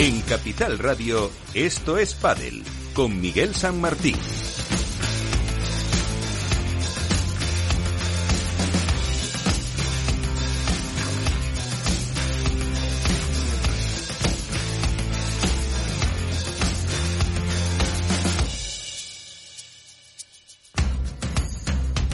En Capital Radio, esto es Padel, con Miguel San Martín.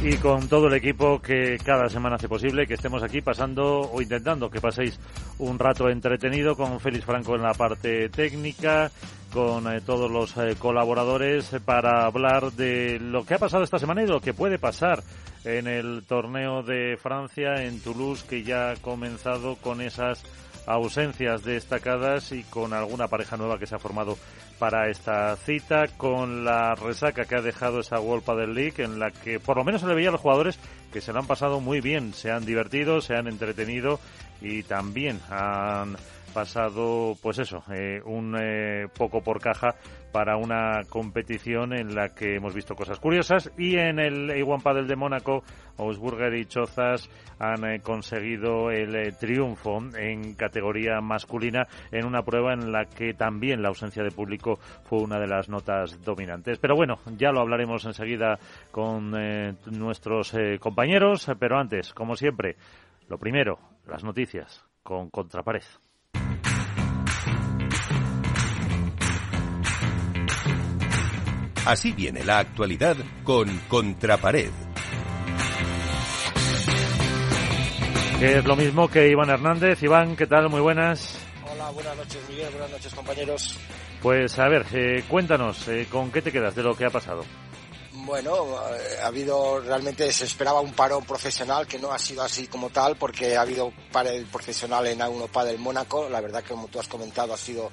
y con todo el equipo que cada semana hace posible que estemos aquí pasando o intentando que paséis un rato entretenido con Félix Franco en la parte técnica, con eh, todos los eh, colaboradores para hablar de lo que ha pasado esta semana y lo que puede pasar en el torneo de Francia en Toulouse que ya ha comenzado con esas ausencias destacadas y con alguna pareja nueva que se ha formado para esta cita con la resaca que ha dejado esa World del League en la que por lo menos se le veía a los jugadores que se lo han pasado muy bien, se han divertido, se han entretenido y también han pasado, pues eso, eh, un eh, poco por caja para una competición en la que hemos visto cosas curiosas y en el A1 Padel de Mónaco, Ausburger y Chozas han eh, conseguido el triunfo en categoría masculina en una prueba en la que también la ausencia de público fue una de las notas dominantes. Pero bueno, ya lo hablaremos enseguida con nuestros compañeros, pero antes, como siempre, lo primero, las noticias con Contrapared. Así viene la actualidad con Contrapared. Que es lo mismo que Iván Hernández. Iván, ¿qué tal? Muy buenas. Hola, buenas noches Miguel, buenas noches compañeros. Pues a ver, eh, cuéntanos, eh, ¿con qué te quedas de lo que ha pasado? Bueno, eh, ha habido realmente se esperaba un parón profesional que no ha sido así como tal porque ha habido parón profesional en A1 del Mónaco. La verdad que como tú has comentado ha sido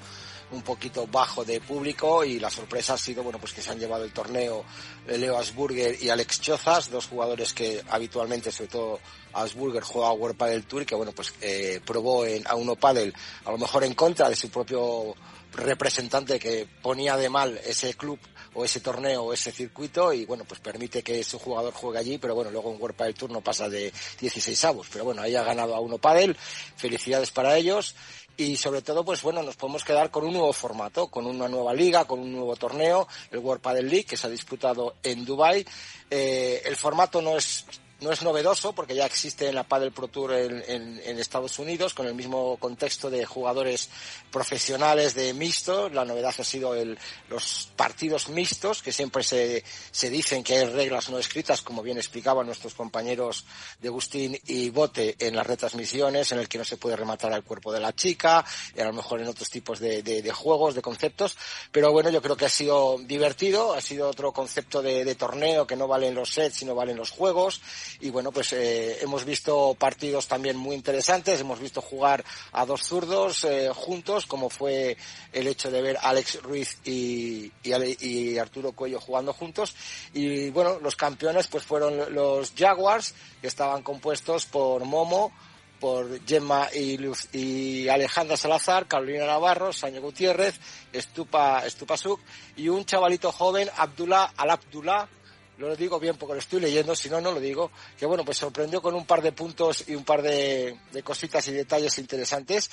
un poquito bajo de público y la sorpresa ha sido bueno pues que se han llevado el torneo Leo Asburger y Alex Chozas, dos jugadores que habitualmente, sobre todo Asburger, juega World Padel Tour y que bueno pues eh, probó en a uno Padel a lo mejor en contra de su propio representante que ponía de mal ese club o ese torneo o ese circuito y bueno pues permite que su jugador juegue allí pero bueno luego en World Padel Tour no pasa de 16 avos. Pero bueno ahí ha ganado a uno Padel felicidades para ellos. Y sobre todo, pues bueno, nos podemos quedar con un nuevo formato, con una nueva liga, con un nuevo torneo, el World Padel League, que se ha disputado en Dubai. Eh, el formato no es no es novedoso porque ya existe en la Padel Pro Tour en, Estados Unidos con el mismo contexto de jugadores profesionales de mixto. La novedad ha sido el, los partidos mixtos que siempre se, se dicen que hay reglas no escritas como bien explicaban nuestros compañeros de Agustín y Bote en las retransmisiones en el que no se puede rematar al cuerpo de la chica y a lo mejor en otros tipos de, de, juegos, de conceptos. Pero bueno, yo creo que ha sido divertido, ha sido otro concepto de, de torneo que no valen los sets sino valen los juegos y bueno, pues eh, hemos visto partidos también muy interesantes, hemos visto jugar a dos zurdos eh, juntos, como fue el hecho de ver a Alex Ruiz y, y, Arturo Cuello jugando juntos, y bueno, los campeones pues fueron los Jaguars, que estaban compuestos por Momo, por Gemma y, Luz, y Alejandra Salazar, Carolina Navarro, Saño Gutiérrez, Estupa, Estupasuk y un chavalito joven, Abdullah Al-Abdullah, lo digo bien porque lo estoy leyendo, si no, no lo digo, que bueno, pues sorprendió con un par de puntos y un par de, cositas y detalles interesantes,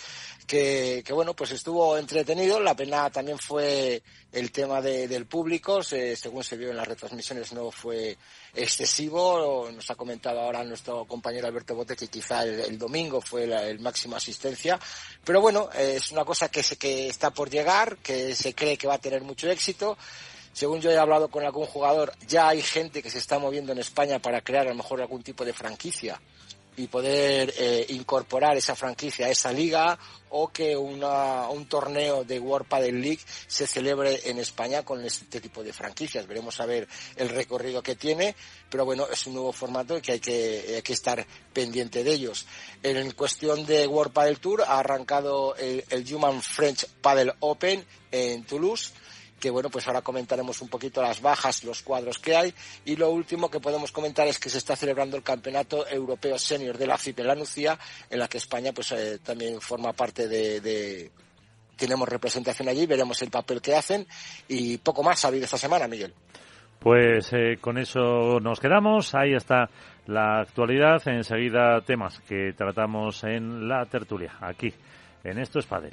que, bueno, pues estuvo entretenido, la pena también fue el tema del público, según se vio en las retransmisiones no fue excesivo, nos ha comentado ahora nuestro compañero Alberto Bote que quizá el, domingo fue el máximo asistencia, pero bueno, es una cosa que, se, que está por llegar, que se cree que va a tener mucho éxito, según yo he hablado con algún jugador, ya hay gente que se está moviendo en España para crear a lo mejor algún tipo de franquicia y poder eh, incorporar esa franquicia a esa liga o que una, un torneo de World Padel League se celebre en España con este tipo de franquicias. Veremos a ver el recorrido que tiene, pero bueno, es un nuevo formato que hay que, hay que estar pendiente de ellos. En cuestión de World Padel Tour ha arrancado el, el Human French Padel Open en Toulouse que bueno, pues ahora comentaremos un poquito las bajas, los cuadros que hay. Y lo último que podemos comentar es que se está celebrando el Campeonato Europeo Senior de la FIP en la Nucía, en la que España pues eh, también forma parte de, tenemos representación allí, veremos el papel que hacen y poco más habido esta semana, Miguel. Pues eh, con eso nos quedamos. Ahí está la actualidad. Enseguida temas que tratamos en la tertulia, aquí, en Esto es Padel.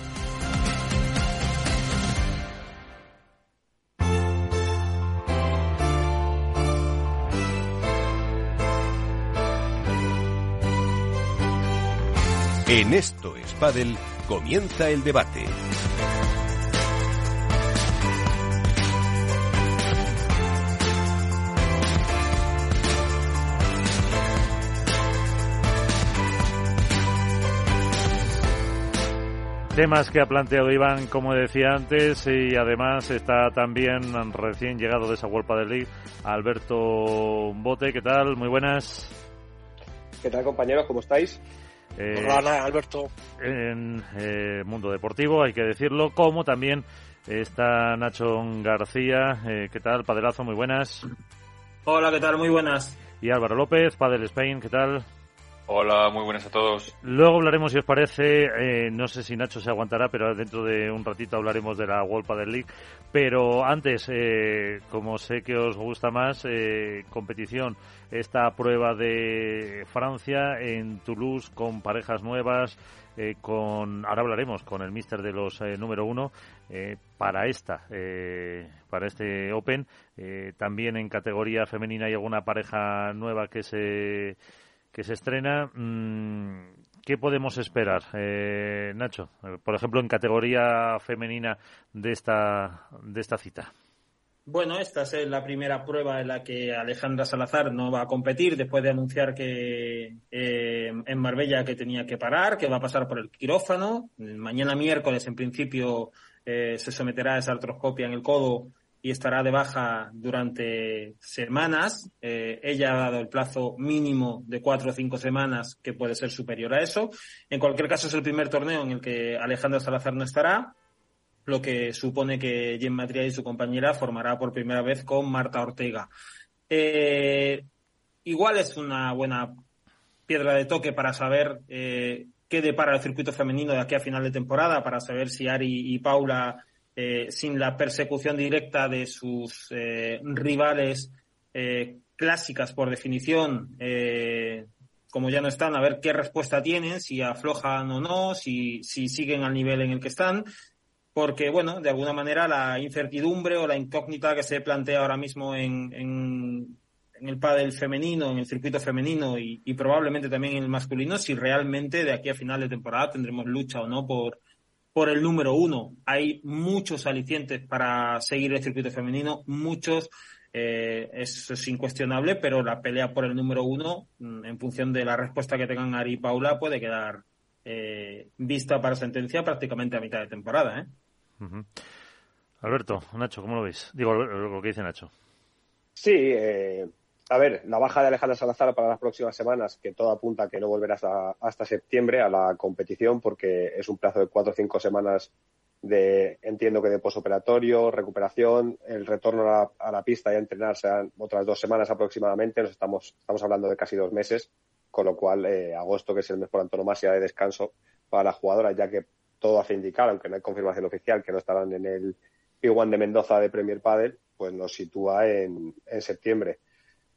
En esto es comienza el debate. Temas que ha planteado Iván, como decía antes, y además está también recién llegado de esa World del League Alberto Bote. ¿Qué tal? Muy buenas. ¿Qué tal, compañeros? ¿Cómo estáis? Eh, Hola, Alberto. En eh, Mundo Deportivo, hay que decirlo, como también está Nacho García. Eh, ¿Qué tal, Padelazo? Muy buenas. Hola, ¿qué tal? Muy buenas. Y Álvaro López, Padel Spain, ¿qué tal? Hola, muy buenas a todos. Luego hablaremos, si os parece, eh, no sé si Nacho se aguantará, pero dentro de un ratito hablaremos de la World Padel League. Pero antes, eh, como sé que os gusta más, eh, competición, esta prueba de Francia en Toulouse con parejas nuevas, con ahora hablaremos con el míster de los número uno para esta, para este Open. también en categoría femenina hay alguna pareja nueva que se que se estrena. Mm, ¿Qué podemos esperar, eh, Nacho? Por ejemplo, en categoría femenina de esta, de esta cita. Bueno, esta es la primera prueba en la que Alejandra Salazar no va a competir después de anunciar que eh, en Marbella que tenía que parar, que va a pasar por el quirófano. Mañana miércoles, en principio, eh, se someterá a esa artroscopia en el codo y estará de baja durante semanas. Eh, ella ha dado el plazo mínimo de cuatro o cinco semanas, que puede ser superior a eso. En cualquier caso, es el primer torneo en el que Alejandra Salazar no estará, lo que supone que Jen Triay y su compañera formará por primera vez con Marta Ortega. Eh, igual es una buena piedra de toque para saber eh, qué depara el circuito femenino de aquí a final de temporada, para saber si Ari y Paula eh, sin la persecución directa de sus eh, rivales eh, clásicas por definición, como ya no están, a ver qué respuesta tienen, si aflojan o no, si, si siguen al nivel en el que están, porque, bueno, de alguna manera la incertidumbre o la incógnita que se plantea ahora mismo en, en, el pádel femenino, en el circuito femenino y, y, probablemente también en el masculino, si realmente de aquí a final de temporada tendremos lucha o no por, por el número uno. Hay muchos alicientes para seguir el circuito femenino, muchos, eh, eso es incuestionable, pero la pelea por el número uno, mm, en función de la respuesta que tengan Ari y Paula, puede quedar eh, vista para sentencia prácticamente a mitad de temporada. ¿eh? Alberto, Nacho, ¿cómo lo veis? Digo, lo que dice Nacho. Sí, eh, a ver, la baja de Alejandra Salazar para las próximas semanas, que todo apunta a que no volverá hasta, septiembre a la competición, porque es un plazo de cuatro o cinco semanas de, entiendo que de posoperatorio, recuperación, el retorno a la, pista y a entrenar sean otras dos semanas aproximadamente, nos estamos, estamos hablando de casi dos meses, con lo cual eh, agosto, que es el mes por antonomasia de descanso para la jugadora, ya que todo hace indicar, aunque no hay confirmación oficial, que no estarán en el P1 de Mendoza de Premier Padel, pues nos sitúa en septiembre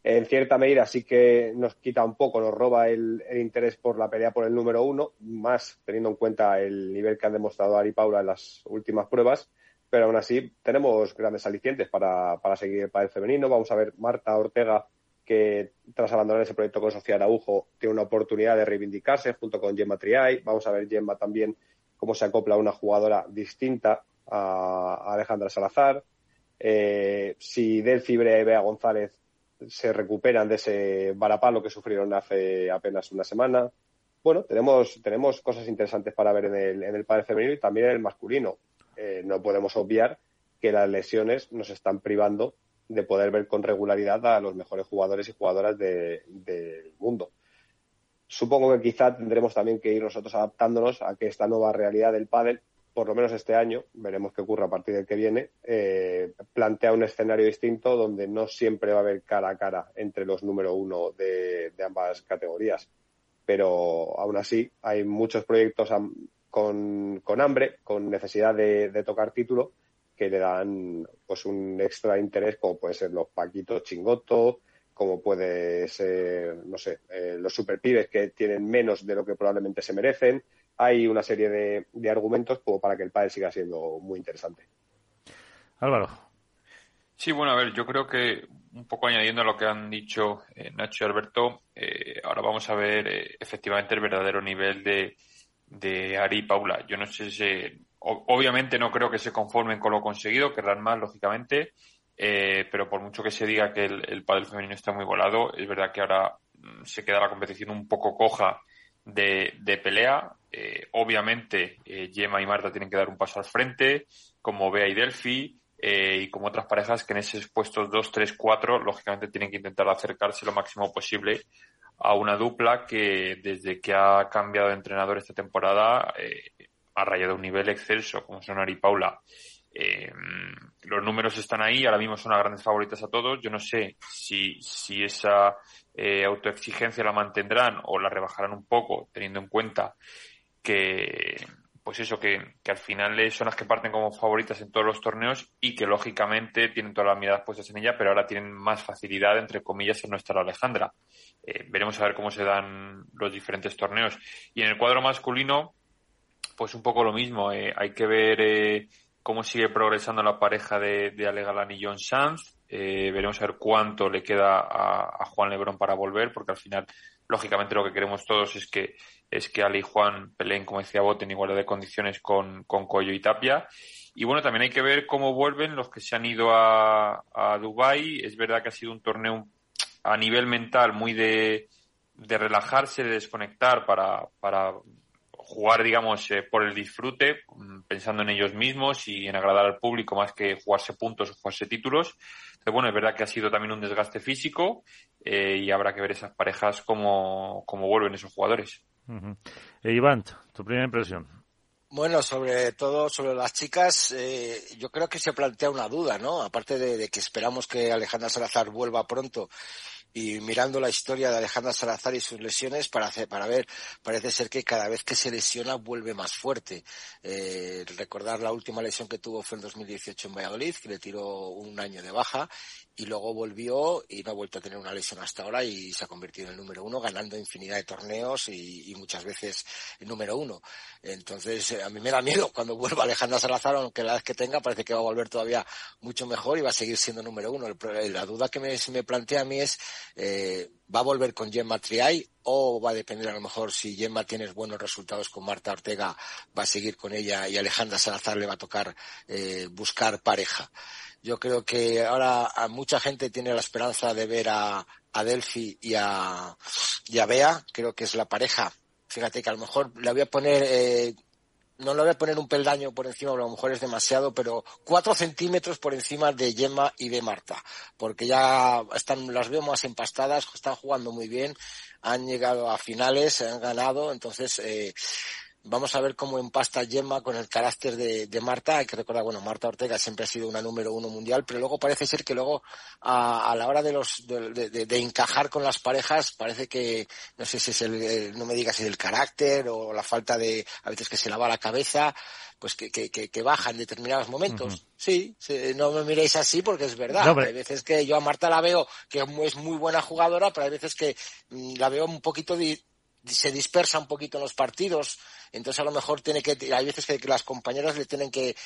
en cierta medida sí que nos quita un poco, nos roba el, interés por la pelea por el número uno, más teniendo en cuenta el nivel que han demostrado Ari Paula en las últimas pruebas, pero aún así tenemos grandes alicientes para, para seguir el femenino. Vamos a ver Marta Ortega, que tras abandonar ese proyecto con Sofía Araujo tiene una oportunidad de reivindicarse junto con Gemma Triay. Vamos a ver Gemma también cómo se acopla una jugadora distinta a Alejandra Salazar. Eh, si Del Fibre y Bea González se recuperan de ese varapalo que sufrieron hace apenas una semana. Bueno, tenemos, tenemos cosas interesantes para ver en el, en el padre femenino y también en el masculino. Eh, no podemos obviar que las lesiones nos están privando de poder ver con regularidad a los mejores jugadores y jugadoras del mundo. Supongo que quizá tendremos también que ir nosotros adaptándonos a que esta nueva realidad del pádel, por lo menos este año, veremos qué ocurre a partir del que viene, eh, plantea un escenario distinto donde no siempre va a haber cara a cara entre los número uno de, ambas categorías. Pero aún así hay muchos proyectos con, hambre, con necesidad de tocar título que le dan pues un extra interés como puede ser los Paquitos Chingoto, como puede ser, no sé, eh, los superpibes que tienen menos de lo que probablemente se merecen. Hay una serie de, de argumentos como para que el pádel siga siendo muy interesante. Álvaro. Sí, bueno, a ver, yo creo que un poco añadiendo a lo que han dicho eh, Nacho y Alberto, eh, ahora vamos a ver efectivamente el verdadero nivel de, de Ari y Paula. Yo no sé si obviamente no creo que se conformen con lo conseguido, querrán más, lógicamente, eh, pero por mucho que se diga que el, el pádel femenino está muy volado, es verdad que ahora mm, se queda la competición un poco coja de, pelea. Eh, obviamente, eh, Gemma y Marta tienen que dar un paso al frente, como Bea y Delphi, y como otras parejas que en esos puestos 2, 3, 4, lógicamente tienen que intentar acercarse lo máximo posible a una dupla que desde que ha cambiado de entrenador esta temporada ha rayado un nivel excelso, como son Ari Paula. Eh, los números están ahí, ahora mismo son las grandes favoritas a todos. Yo no sé si, si esa eh, autoexigencia la mantendrán o la rebajarán un poco, teniendo en cuenta que, pues eso, que, que al final son las que parten como favoritas en todos los torneos y que lógicamente tienen todas las miradas puestas en ella, pero ahora tienen más facilidad, entre comillas, en nuestra Alejandra. Eh, veremos a ver cómo se dan los diferentes torneos. Y en el cuadro masculino, pues un poco lo mismo. Hay que ver eh, cómo sigue progresando la pareja de, de Ale Galán y John Sanz. Eh, veremos a ver cuánto le queda a, Juan Lebrón para volver, porque al final, lógicamente, lo que queremos todos es que es que Ale y Juan peleen, como decía Bot, en igualdad de condiciones con, con Coyo y Tapia. Y bueno, también hay que ver cómo vuelven los que se han ido a, a Dubái. Es verdad que ha sido un torneo a nivel mental muy de, de relajarse, de desconectar para, para jugar, digamos, eh, por el disfrute, mm, pensando en ellos mismos y en agradar al público más que jugarse puntos o jugarse títulos. Pero bueno, es verdad que ha sido también un desgaste físico eh, y habrá que ver esas parejas cómo, cómo vuelven esos jugadores. Eh, Iván, tu primera impresión. Bueno, sobre todo sobre las chicas, eh, yo creo que se plantea una duda, ¿no? Aparte de, de, que esperamos que Alejandra Salazar vuelva pronto y mirando la historia de Alejandra Salazar y sus lesiones para, hacer, para ver, parece ser que cada vez que se lesiona vuelve más fuerte. Eh, recordar la última lesión que tuvo fue en 2018 en Valladolid, que le tiró un año de baja y luego volvió y no ha vuelto a tener una lesión hasta ahora y se ha convertido en el número uno, ganando infinidad de torneos y, y muchas veces el número uno. Entonces, a mí me da miedo cuando vuelva Alejandra Salazar, aunque la vez que tenga parece que va a volver todavía mucho mejor y va a seguir siendo número uno. La duda que me, me plantea a mí es eh, ¿Va a volver con Gemma Triay o va a depender a lo mejor si Gemma tiene buenos resultados con Marta Ortega, va a seguir con ella y Alejandra Salazar le va a tocar eh, buscar pareja? Yo creo que ahora mucha gente tiene la esperanza de ver a, a Delphi y a, y a Bea, creo que es la pareja. Fíjate que a lo mejor la voy a poner eh, no le voy a poner un peldaño por encima, a lo mejor es demasiado, pero cuatro centímetros por encima de Gemma y de Marta, porque ya están, las veo más empastadas, están jugando muy bien, han llegado a finales, han ganado, entonces eh, Vamos a ver cómo empasta Gemma con el carácter de, de, Marta. Hay que recordar, bueno, Marta Ortega siempre ha sido una número uno mundial, pero luego parece ser que luego a, a la hora de los de, de, de, encajar con las parejas parece que no sé si es el, no me digas si es el carácter o la falta de a veces que se lava la cabeza, pues que, que, que, que baja en determinados momentos. Uh -huh. Sí, sí, no me miréis así porque es verdad. No, pero... Hay veces que yo a Marta la veo que es muy buena jugadora, pero hay veces que mm, la veo un poquito se dispersa un poquito en los partidos, entonces a lo mejor tiene que, hay veces que, las compañeras le tienen que,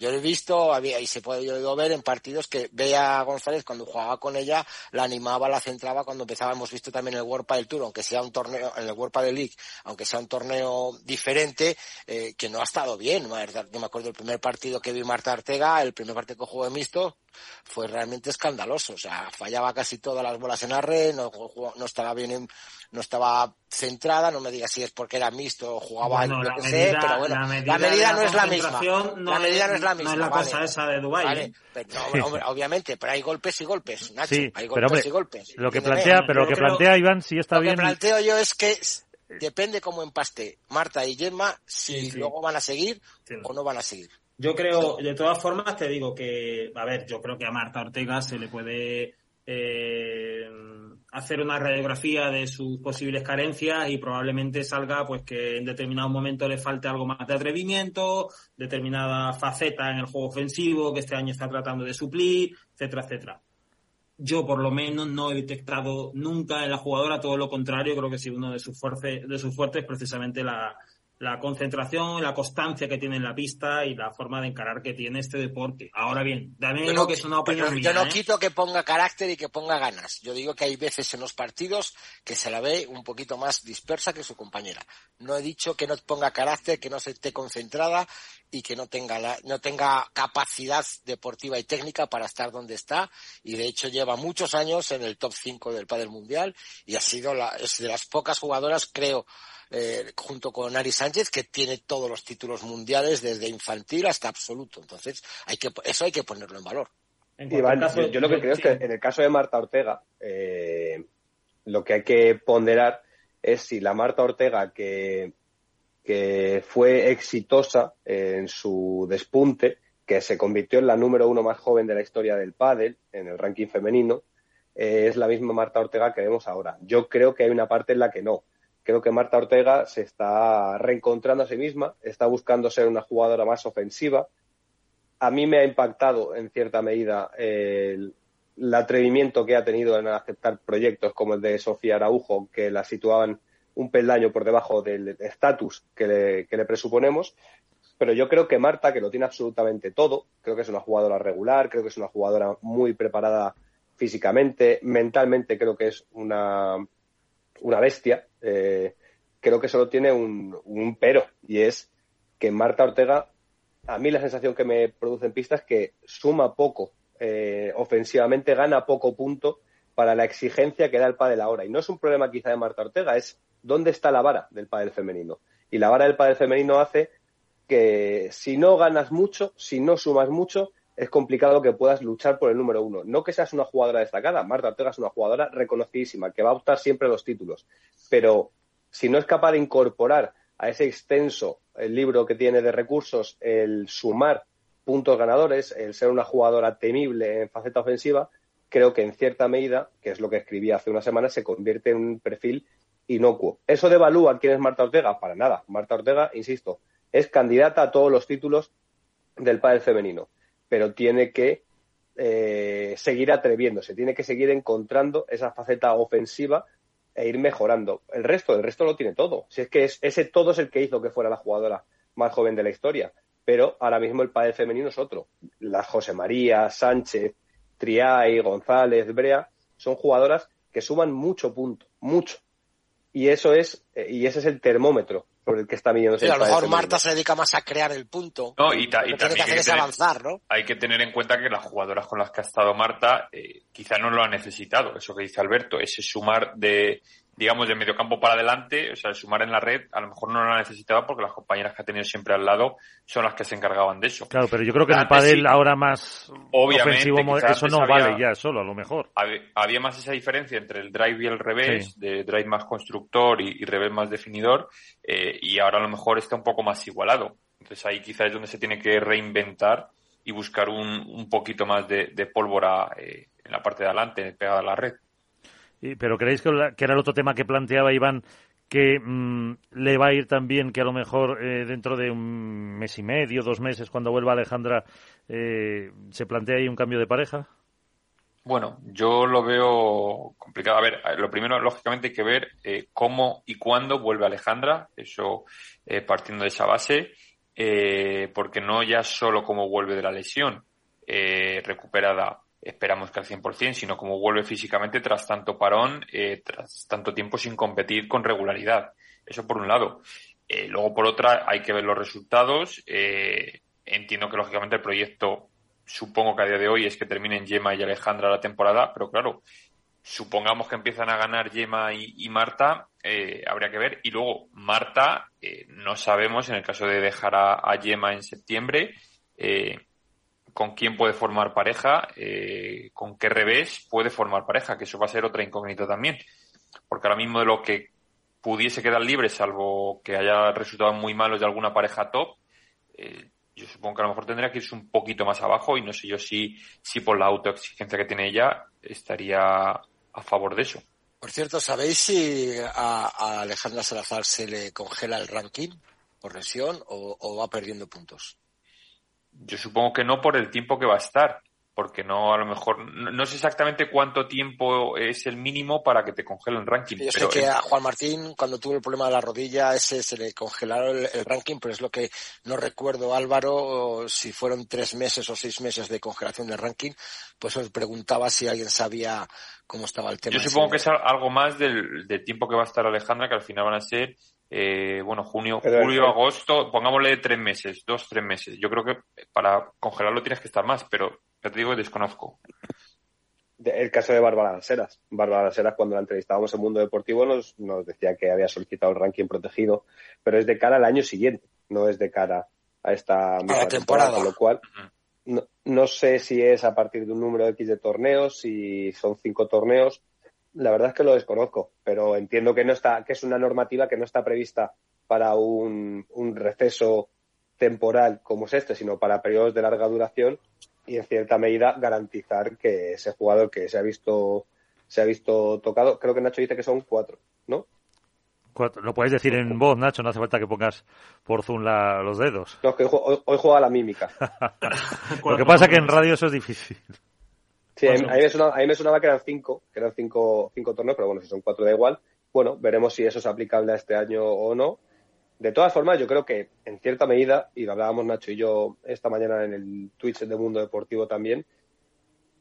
yo lo he visto, había, y se puede ver en partidos que Bea González cuando jugaba con ella, la animaba, la centraba cuando empezaba, hemos visto también el World del Tour, aunque sea un torneo, en el World del League, aunque sea un torneo diferente, eh, que no ha estado bien, yo me acuerdo del primer partido que vi Marta Ortega, el primer partido que jugó de mixto, fue realmente escandaloso, o sea, fallaba casi todas las bolas en red, no, no estaba bien en, no estaba centrada, no me digas si es porque era mixto o jugaba Bueno, lo la que medida- sé, pero bueno, la la medida medida, de la no es la misma. no la medida es- no es la no es misma. la vale. cosa esa de Dubái, Vale, ¿eh? pero no, hombre, obviamente, pero hay golpes y golpes, Nacho. Sí, hay pero golpes hombre, y golpes. lo que plantea, pero lo que creo- plantea Iván sí está Lo bien. que planteo yo es que depende cómo empaste Marta y Gemma si Sí, sí. luego van a seguir Sí. o no van a seguir. Yo creo, de todas formas, te digo que, a ver, yo creo que a Marta Ortega se le puede eh, hacer una radiografía de sus posibles carencias y probablemente salga pues que en determinado momento le falte algo más de atrevimiento, determinada faceta en el juego ofensivo que este año está tratando de suplir, etcétera, etcétera. Yo por lo menos no he detectado nunca en la jugadora todo lo contrario, creo que sí uno de sus fuertes, de sus fuertes es precisamente la, la concentración, la constancia que tiene en la pista y la forma de encarar que tiene este deporte. Ahora bien, también Yo no, que es una opinión mía, yo no ¿eh? quito que ponga carácter y que ponga ganas. Yo digo que hay veces en los partidos que se la ve un poquito más dispersa que su compañera. No he dicho que no ponga carácter, que no se esté concentrada y que no tenga la- no tenga capacidad deportiva y técnica para estar donde está y de hecho lleva muchos años en el top 5 del Padel Mundial y ha sido la, es de las pocas jugadoras creo eh, junto con Ari Sánchez que tiene todos los títulos mundiales desde infantil hasta absoluto. Entonces, hay que eso hay que ponerlo en valor. En Iván, caso, yo, yo lo que creo sí. es que en el caso de Marta Ortega, eh, lo que hay que ponderar es si la Marta Ortega que, que fue exitosa en su despunte, que se convirtió en la número uno más joven de la historia del pádel en el ranking femenino, eh, es la misma Marta Ortega que vemos ahora. Yo creo que hay una parte en la que no. Creo que Marta Ortega se está reencontrando a sí misma, está buscando ser una jugadora más ofensiva, a mí me ha impactado en cierta medida el, atrevimiento que ha tenido en aceptar proyectos como el de Sofía Araujo, que la situaban un peldaño por debajo del estatus que que le presuponemos. Pero yo creo que Marta, que lo tiene absolutamente todo, creo que es una jugadora regular, creo que es una jugadora muy preparada físicamente, mentalmente creo que es una, una bestia. Eh, creo que solo tiene un, pero, y es que Marta Ortega a mí la sensación que me produce en pista es que suma poco eh, ofensivamente, gana poco punto para la exigencia que da el pádel ahora. Y no es un problema quizá de Marta Ortega, es dónde está la vara del pádel femenino. Y la vara del pádel femenino hace que si no ganas mucho, si no sumas mucho, es complicado que puedas luchar por el número uno. No que seas una jugadora destacada, Marta Ortega es una jugadora reconocidísima, que va a optar siempre los títulos. Pero si no es capaz de incorporar a ese extenso el libro que tiene de recursos, el sumar puntos ganadores, el ser una jugadora temible en faceta ofensiva, creo que en cierta medida, que es lo que escribí hace una semana, se convierte en un perfil inocuo. ¿Eso devalúa quién es Marta Ortega? Para nada. Marta Ortega, insisto, es candidata a todos los títulos del pádel femenino, pero tiene que eh, seguir atreviéndose, tiene que seguir encontrando esa faceta ofensiva e ir mejorando. El resto, el resto lo tiene todo. Si es que es, ese todo es el que hizo que fuera la jugadora más joven de la historia. Pero ahora mismo el pádel femenino es otro. Las José María, Sánchez, Triay, González, Brea, son jugadoras que suman mucho punto, mucho. Y eso es, eh, y ese es el termómetro sobre el que está midiéndose Sí, a el lo mejor. Marta se dedica más a crear el punto. No, y, ta- y Lo que tiene también que hacer hay es tener- avanzar, ¿no? hay que tener en cuenta que las jugadoras con las que ha estado Marta eh, quizá no lo han necesitado, eso que dice Alberto, ese sumar de, digamos, de mediocampo para adelante, o sea, el sumar en la red, a lo mejor no lo ha necesitado porque las compañeras que ha tenido siempre al lado son las que se encargaban de eso. Claro, pero yo creo que en el Antes pádel sí. ahora más Obviamente, ofensivo, eso no antes había- vale ya solo, a lo mejor. Había, más esa diferencia entre el drive y el revés, de drive más constructor y, y revés más definidor, eh, y ahora a lo mejor está un poco más igualado. Entonces ahí quizás es donde se tiene que reinventar y buscar un, un poquito más de, de pólvora eh, en la parte de adelante, pegada a la red. Pero creéis que, era el otro tema que planteaba Iván que mm, le va a ir también que a lo mejor eh, dentro de un mes y medio, dos meses, cuando vuelva Alejandra, eh, se plantea ahí un cambio de pareja? Bueno, yo lo veo complicado. A ver, lo primero, lógicamente, hay que ver eh, cómo y cuándo vuelve Alejandra, eso partiendo de esa base, porque no ya solo cómo vuelve de la lesión recuperada, esperamos que al 100%, sino cómo vuelve físicamente tras tanto parón, eh, tras tanto tiempo sin competir con regularidad. Eso por un lado. Eh, luego, por otra, hay que ver los resultados. Eh, entiendo que, lógicamente, el proyecto supongo que a día de hoy es que terminen Gemma y Alejandra la temporada, pero claro, supongamos que empiezan a ganar Yema y, Marta, eh, habría que ver. Y luego, Marta, no sabemos, en el caso de dejar a, Yema en septiembre, con quién puede formar pareja, con qué revés puede formar pareja, que eso va a ser otra incógnita también. Porque ahora mismo de lo que pudiese quedar libre, salvo que haya resultado muy malos de alguna pareja top, yo supongo que a lo mejor tendría que irse un poquito más abajo y no sé yo si, si por la autoexigencia que tiene ella estaría a favor de eso. Por cierto, ¿sabéis si a, Alejandra Salazar se le congela el ranking por lesión o, va perdiendo puntos? Yo supongo que no por el tiempo que va a estar porque no, a lo mejor, no, sé exactamente cuánto tiempo es el mínimo para que te congelen el ranking. Yo sé que a Juan Martín, cuando tuvo el problema de la rodilla, ese se le congelaron el, ranking, pero es lo que no recuerdo, Álvaro, si fueron tres meses o seis meses de congelación del ranking, pues os preguntaba si alguien sabía cómo estaba el tema. Yo supongo que es algo más del, tiempo que va a estar Alejandra, que al final van a ser eh, bueno, junio, julio, agosto, pongámosle tres meses, dos, tres meses. Yo creo que para congelarlo tienes que estar más, pero ya te digo, desconozco. El caso de Bárbara Lanceras. Bárbara Lanceras, cuando la entrevistábamos en Mundo Deportivo, nos, nos decía que había solicitado el ranking protegido, pero es de cara al año siguiente, no es de cara a esta misma temporada. Con lo cual, no, no, sé si es a partir de un número X de torneos, si son cinco torneos. La verdad es que lo desconozco, pero entiendo que no está, que es una normativa que no está prevista para un, un receso temporal como es este, sino para periodos de larga duración y en cierta medida garantizar que ese jugador que se ha visto se ha visto tocado, creo que Nacho dice que son cuatro, ¿no? Cuatro. Lo puedes decir en voz, Nacho, no hace falta que pongas por Zoom los dedos. No, que hoy, hoy juega la mímica. Lo que pasa que en radio eso es difícil. Sí, a mí, me sonaba, a mí me sonaba que eran cinco, que eran cinco, cinco torneos, pero bueno, si son cuatro da igual. Bueno, veremos si eso es aplicable a este año o no. De todas formas, yo creo que en cierta medida, y lo hablábamos Nacho y yo esta mañana en el Twitch de Mundo Deportivo también,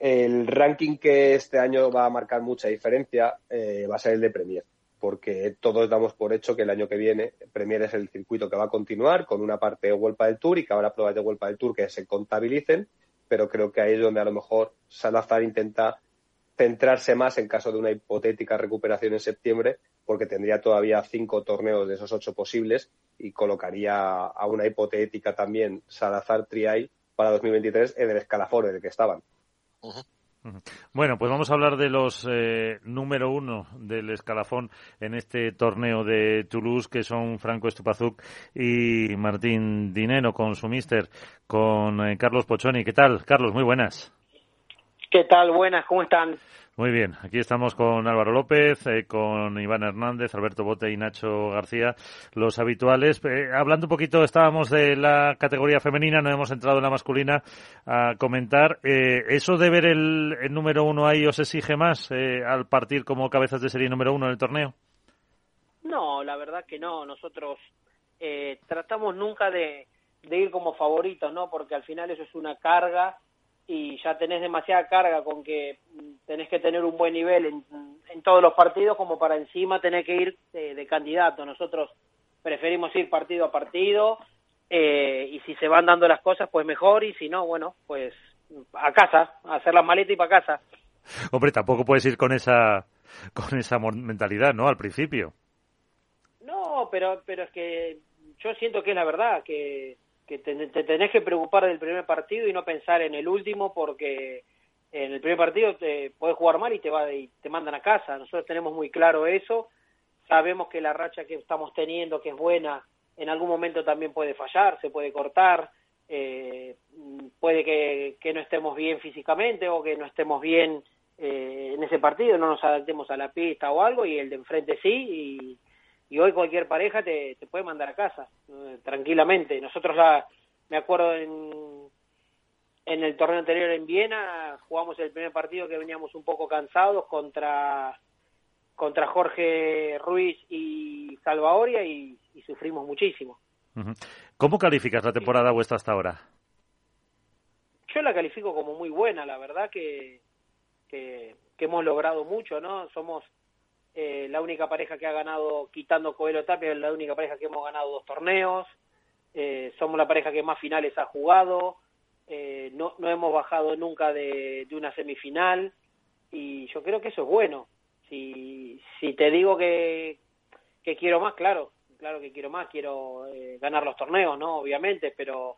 el ranking que este año va a marcar mucha diferencia eh, va a ser el de Premier, porque todos damos por hecho que el año que viene Premier es el circuito que va a continuar con una parte de Vuelta del Tour y que habrá pruebas de Vuelta del Tour que se contabilicen, pero creo que ahí es donde a lo mejor Salazar intenta centrarse más en caso de una hipotética recuperación en septiembre, porque tendría todavía cinco torneos de esos ocho posibles y colocaría a una hipotética también Salazar Triay para 2023 en el escalafón en el que estaban. Bueno, pues vamos a hablar de los eh, número uno del escalafón en este torneo de Toulouse, que son Franco Estupazuk y Martín Dineno con su mister, con eh, Carlos Pochoni. ¿Qué tal, Carlos? Muy buenas. ¿Qué tal? Buenas, ¿cómo están? Muy bien, aquí estamos con Álvaro López, eh, con Iván Hernández, Alberto Bote y Nacho García, los habituales. Eh, hablando un poquito, estábamos de la categoría femenina, no hemos entrado en la masculina a comentar. Eh, ¿Eso de ver el, número uno ahí os exige más al partir como cabezas de serie número uno en el torneo? No, la verdad que no. Nosotros tratamos nunca de, de ir como favoritos, ¿no? Porque al final eso es una carga y ya tenés demasiada carga con que tenés que tener un buen nivel en, en todos los partidos como para encima tener que ir de, candidato. Nosotros preferimos ir partido a partido eh, y si se van dando las cosas pues mejor y si no, bueno, pues a casa, a hacer las maletas y para casa. Hombre, tampoco puedes ir con esa con esa mentalidad, ¿no? Al principio. No, pero pero es que yo siento que es la verdad que que te, tenés que preocupar del primer partido y no pensar en el último porque en el primer partido te puedes jugar mal y te va y te mandan a casa. Nosotros tenemos muy claro eso. Sabemos que la racha que estamos teniendo, que es buena, en algún momento también puede fallar, se puede cortar, eh, puede que, que, no estemos bien físicamente o que no estemos bien eh, en ese partido, no nos adaptemos a la pista o algo y el de enfrente sí y y hoy cualquier pareja te, te puede mandar a casa eh, tranquilamente. Nosotros ya, me acuerdo en, en el torneo anterior en Viena, jugamos el primer partido que veníamos un poco cansados contra contra Jorge Ruiz y Salvaoria y, sufrimos muchísimo. ¿Cómo calificas la temporada vuestra hasta ahora? Yo la califico como muy buena, la verdad que, que, que hemos logrado mucho, ¿no? Somos eh, la única pareja que ha ganado, quitando Coelho Tapia, es la única pareja que hemos ganado dos torneos, eh, somos la pareja que más finales ha jugado, eh, no, no hemos bajado nunca de, una semifinal, y yo creo que eso es bueno. Si, si te digo que, que quiero más, claro, claro que quiero más, quiero eh, ganar los torneos, ¿no? Obviamente, pero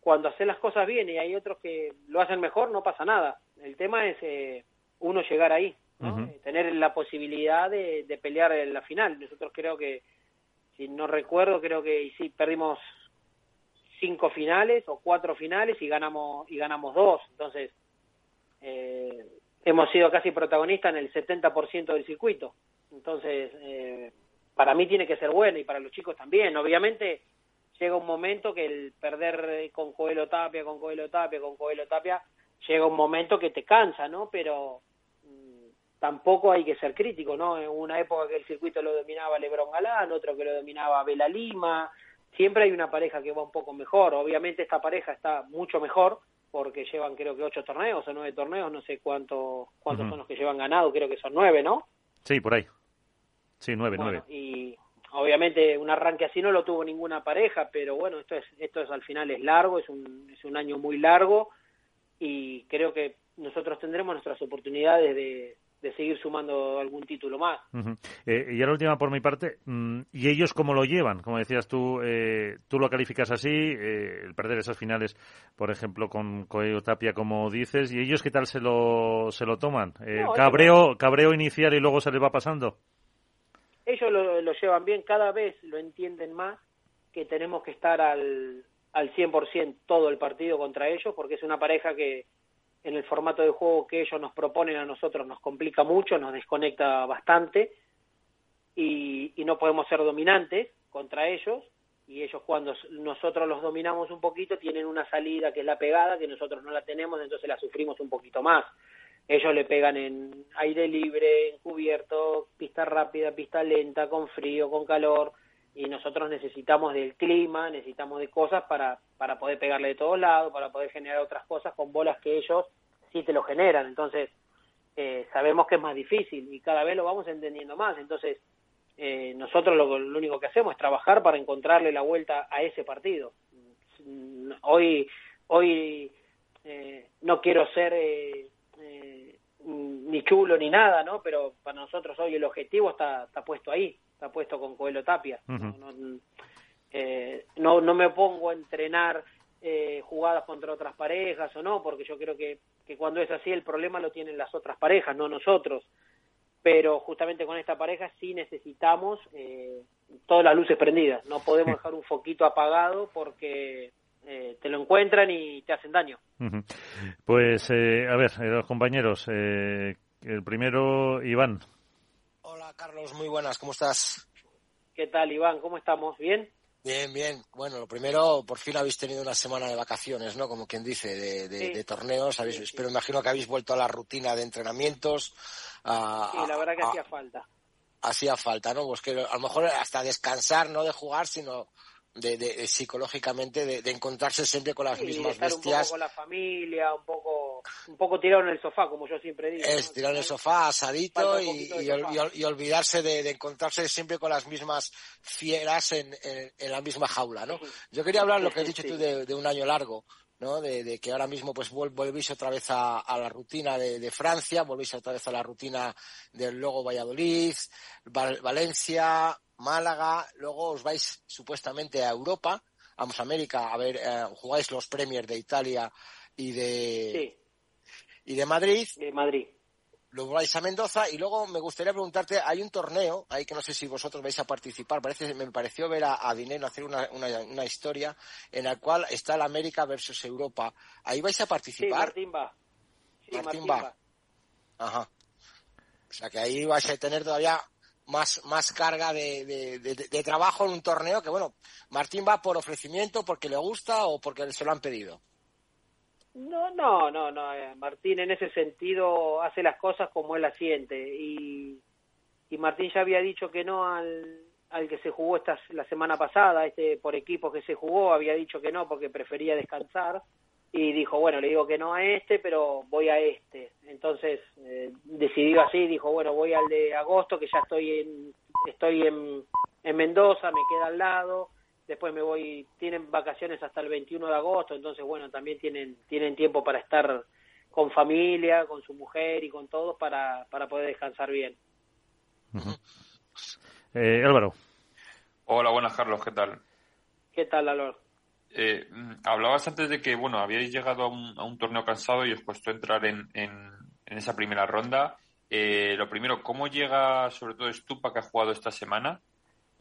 cuando haces las cosas bien y hay otros que lo hacen mejor, no pasa nada. El tema es eh, uno llegar ahí, eh, tener la posibilidad de, de pelear en la final. Nosotros creo que, si no recuerdo, creo que sí, perdimos cinco finales o cuatro finales y ganamos y ganamos dos. Entonces, eh, hemos sido casi protagonistas en el 70% del circuito. Entonces, eh, para mí tiene que ser bueno y para los chicos también. Obviamente, llega un momento que el perder con Coelho Tapia, con Coelho Tapia, con Coelho Tapia, llega un momento que te cansa, ¿no? Pero tampoco hay que ser crítico, ¿no? En una época que el circuito lo dominaba Lebron Galán, otro que lo dominaba Vela Lima, siempre hay una pareja que va un poco mejor. Obviamente esta pareja está mucho mejor porque llevan creo que ocho torneos o nueve torneos, no sé cuánto, cuántos son los que llevan ganado, creo que son nueve, ¿no? Sí, por ahí. Sí, nueve, nueve. Y obviamente un arranque así no lo tuvo ninguna pareja, pero bueno, esto es, esto es al final es largo, es un, es un año muy largo y creo que nosotros tendremos nuestras oportunidades de, de seguir sumando algún título más. eh, y la última por mi parte, mm, ¿y ellos cómo lo llevan? Como decías tú, eh, tú lo calificas así, eh, el perder esas finales, por ejemplo, con Coelho Tapia, como dices, ¿y ellos qué tal se lo, se lo toman? Eh, No, cabreo, ¿Cabreo inicial y luego se les va pasando? Ellos lo, lo llevan bien, cada vez lo entienden más, que tenemos que estar al, al 100% todo el partido contra ellos, porque es una pareja que en el formato de juego que ellos nos proponen a nosotros nos complica mucho, nos desconecta bastante y, y no podemos ser dominantes contra ellos y ellos cuando nosotros los dominamos un poquito tienen una salida que es la pegada que nosotros no la tenemos entonces la sufrimos un poquito más. Ellos le pegan en aire libre, en cubierto, pista rápida, pista lenta, con frío, con calor, y nosotros necesitamos del clima, necesitamos de cosas para, para poder pegarle de todos lados, para poder generar otras cosas con bolas que ellos sí te lo generan. Entonces, eh, sabemos que es más difícil y cada vez lo vamos entendiendo más. Entonces, eh, nosotros lo, único que hacemos es trabajar para encontrarle la vuelta a ese partido. Hoy, hoy eh, no quiero ser eh, eh, ni chulo ni nada, ¿no? Pero para nosotros hoy el objetivo está, está puesto ahí, está puesto con Coelho Tapia. No, no, eh, no, no me pongo a entrenar eh, jugadas contra otras parejas o no, porque yo creo que, que cuando es así el problema lo tienen las otras parejas, no nosotros. Pero justamente con esta pareja sí necesitamos eh, todas las luces prendidas. No podemos dejar un foquito apagado porque eh, te lo encuentran y te hacen daño. Pues, eh, a ver, eh, los compañeros, eh, el primero, Iván. Carlos, muy buenas, ¿cómo estás? ¿Qué tal, Iván? ¿Cómo estamos? ¿Bien? Bien, bien. Bueno, lo primero, por fin habéis tenido una semana de vacaciones, ¿no? Como quien dice, de, de- Sí. de torneos. Habéis, Pero imagino que habéis vuelto a la rutina de entrenamientos. a- Sí, la verdad que a- hacía falta. hacía falta, ¿no? Pues que a lo mejor hasta descansar, no de jugar, sino de, de- de psicológicamente, de, de encontrarse siempre con las Sí, mismas estar un bestias. poco con la familia, un poco, un poco tirado en el sofá, como yo siempre digo. Es ¿no? tirar en el sofá asadito un y, de y ol- y ol- y olvidarse de, de encontrarse siempre con las mismas fieras en, en- en la misma jaula, ¿no? Yo quería hablar lo que has dicho tú de, de un año largo, ¿no? De, de que ahora mismo pues vuel- volvéis otra vez a, a la rutina de, de Francia, volvéis otra vez a la rutina del Logo Valladolid, Val- Valencia, Málaga, luego os vais supuestamente a Europa, vamos a América, a ver, eh, jugáis los Premiers de Italia y de, y de Madrid. De Madrid. Luego vais a Mendoza y luego me gustaría preguntarte, hay un torneo, ahí que no sé si vosotros vais a participar, parece, me pareció ver a, a Dinero hacer una, una, una historia en la cual está el América versus Europa. ¿Ahí vais a Sí, participar? Martín va. Sí, Martín Martín va. va. Ajá. O sea que ahí vais a tener todavía más, más carga de, de, trabajo en un torneo que, bueno, Martín va por ofrecimiento, porque le gusta o porque se lo han pedido. No, no, no, no. eh, Martín en ese sentido hace las cosas como él las siente. Y, y Martín ya había dicho que no al, al que se jugó esta, la semana pasada, este por equipos que se jugó, había dicho que no porque prefería descansar. Y dijo, bueno, le digo que no a este, pero voy a este. Entonces eh, decidió así, dijo, bueno, voy al de agosto, que ya estoy en, estoy en, en Mendoza, me queda al lado después me voy, tienen vacaciones hasta el 21 de agosto, entonces bueno, también tienen tienen tiempo para estar con familia, con su mujer y con todos para, para poder descansar bien. eh, Álvaro. Hola, buenas Carlos, ¿qué tal? ¿Qué tal, Álvaro? Eh, hablabas antes de que, bueno, habíais llegado a un, torneo cansado y os costó entrar en, en, esa primera ronda. Eh, lo primero, ¿cómo llega sobre todo Stupa que ha jugado esta semana?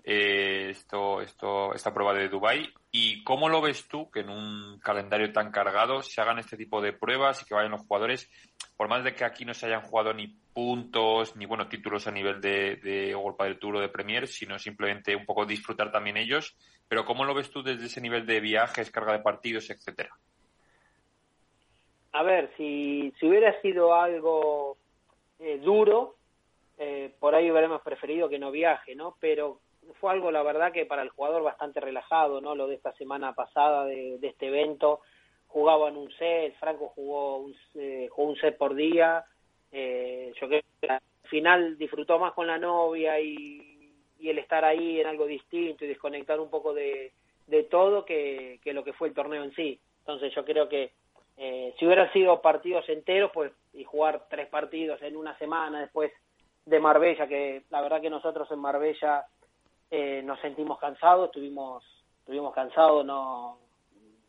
Eh, esto, esto, esta prueba de Dubai y cómo lo ves tú que en un calendario tan cargado se hagan este tipo de pruebas y que vayan los jugadores, por más de que aquí no se hayan jugado ni puntos ni bueno títulos a nivel de, de Golpa del Tour o de Premier, sino simplemente un poco disfrutar también ellos. Pero cómo lo ves tú desde ese nivel de viajes, carga de partidos, etcétera. A ver, si, si hubiera sido algo eh, duro, eh, por ahí hubiéramos preferido que no viaje, ¿no? Pero fue algo, la verdad, que para el jugador bastante relajado, ¿no? Lo de esta semana pasada de, este evento, jugaban un set, Franco jugó un, eh, jugó un set por día, eh, yo creo que al final disfrutó más con la novia y, el estar ahí en algo distinto y desconectar un poco de, de todo que, que lo que fue el torneo en sí. Entonces yo creo que eh, si hubieran sido partidos enteros, pues y jugar tres partidos en una semana después de Marbella, que la verdad que nosotros en Marbella eh, nos sentimos cansados, estuvimos, estuvimos cansados, no,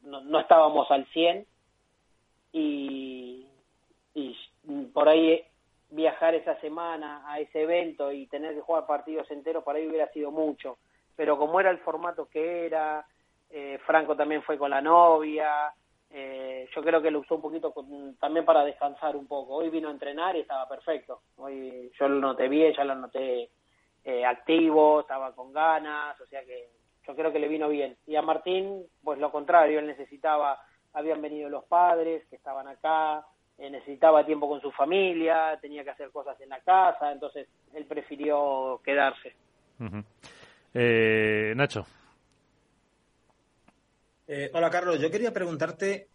no, estábamos al 100 y, y por ahí viajar esa semana a ese evento y tener que jugar partidos enteros, por ahí hubiera sido mucho. Pero como era el formato que era, eh, Franco también fue con la novia, eh, yo creo que lo usó un poquito también para descansar un poco. Hoy vino a entrenar y estaba perfecto. Hoy yo lo noté bien, ya lo noté eh, activo, estaba con ganas, o sea que yo creo que le vino bien. Y a Martín, pues lo contrario, él necesitaba, habían venido los padres que estaban acá, eh, necesitaba tiempo con su familia, tenía que hacer cosas en la casa, entonces él prefirió quedarse. eh, Nacho. Eh, hola Carlos, yo quería preguntarte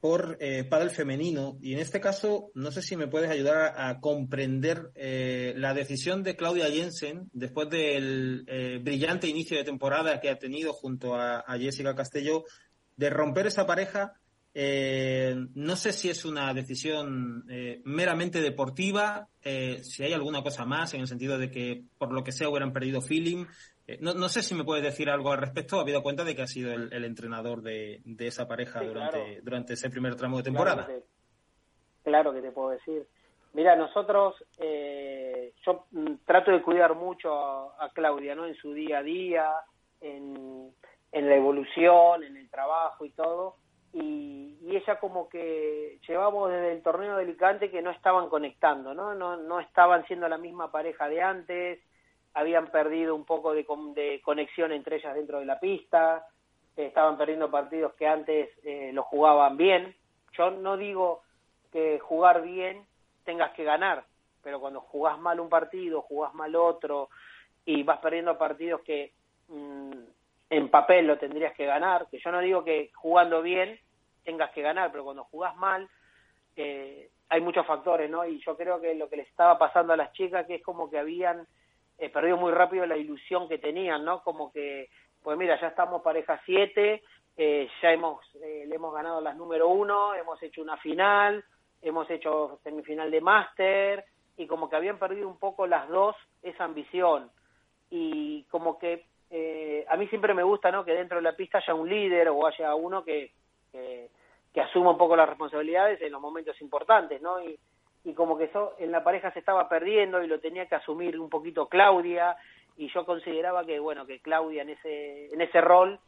por eh, pádel femenino y en este caso no sé si me puedes ayudar a, comprender eh, la decisión de Claudia Jensen después del eh, brillante inicio de temporada que ha tenido junto a, Jessica Castelló de romper esa pareja. Eh, no sé si es una decisión meramente deportiva, si hay alguna cosa más en el sentido de que por lo que sea hubieran perdido feeling, eh, no, no, sé si me puedes decir algo al respecto, habido cuenta de que ha sido el, entrenador de, esa pareja durante, durante ese primer tramo de temporada. Claro que te, puedo decir. Mira, nosotros, eh, yo mm, trato de cuidar mucho a, Claudia, ¿no? En su día a día, en, en la evolución, en el trabajo y todo. Y, y, ella como que llevamos desde el torneo de Alicante que no estaban conectando, ¿no? No, no estaban siendo la misma pareja de antes, habían perdido un poco de, conexión entre ellas dentro de la pista, estaban perdiendo partidos que antes eh, los jugaban bien. Yo no digo que jugar bien tengas que ganar, pero cuando jugás mal un partido, jugás mal otro y vas perdiendo partidos que mm, en papel lo tendrías que ganar, que yo no digo que jugando bien tengas que ganar, pero cuando jugás mal eh, hay muchos factores, ¿no? Y yo creo que lo que les estaba pasando a las chicas que es como que habían eh, perdió muy rápido la ilusión que tenían, ¿no? Como que, pues mira, ya estamos pareja 7, eh, ya hemos, eh, le hemos ganado las número uno, hemos hecho una final, hemos hecho semifinal de máster, y como que habían perdido un poco las dos esa ambición. Y como que eh, a mí siempre me gusta, ¿no? Que dentro de la pista haya un líder o haya uno que, que, que asuma un poco las responsabilidades en los momentos importantes, ¿no? Y, como que eso en la pareja se estaba perdiendo y lo tenía que asumir un poquito Claudia y yo consideraba que bueno que Claudia en ese en ese rol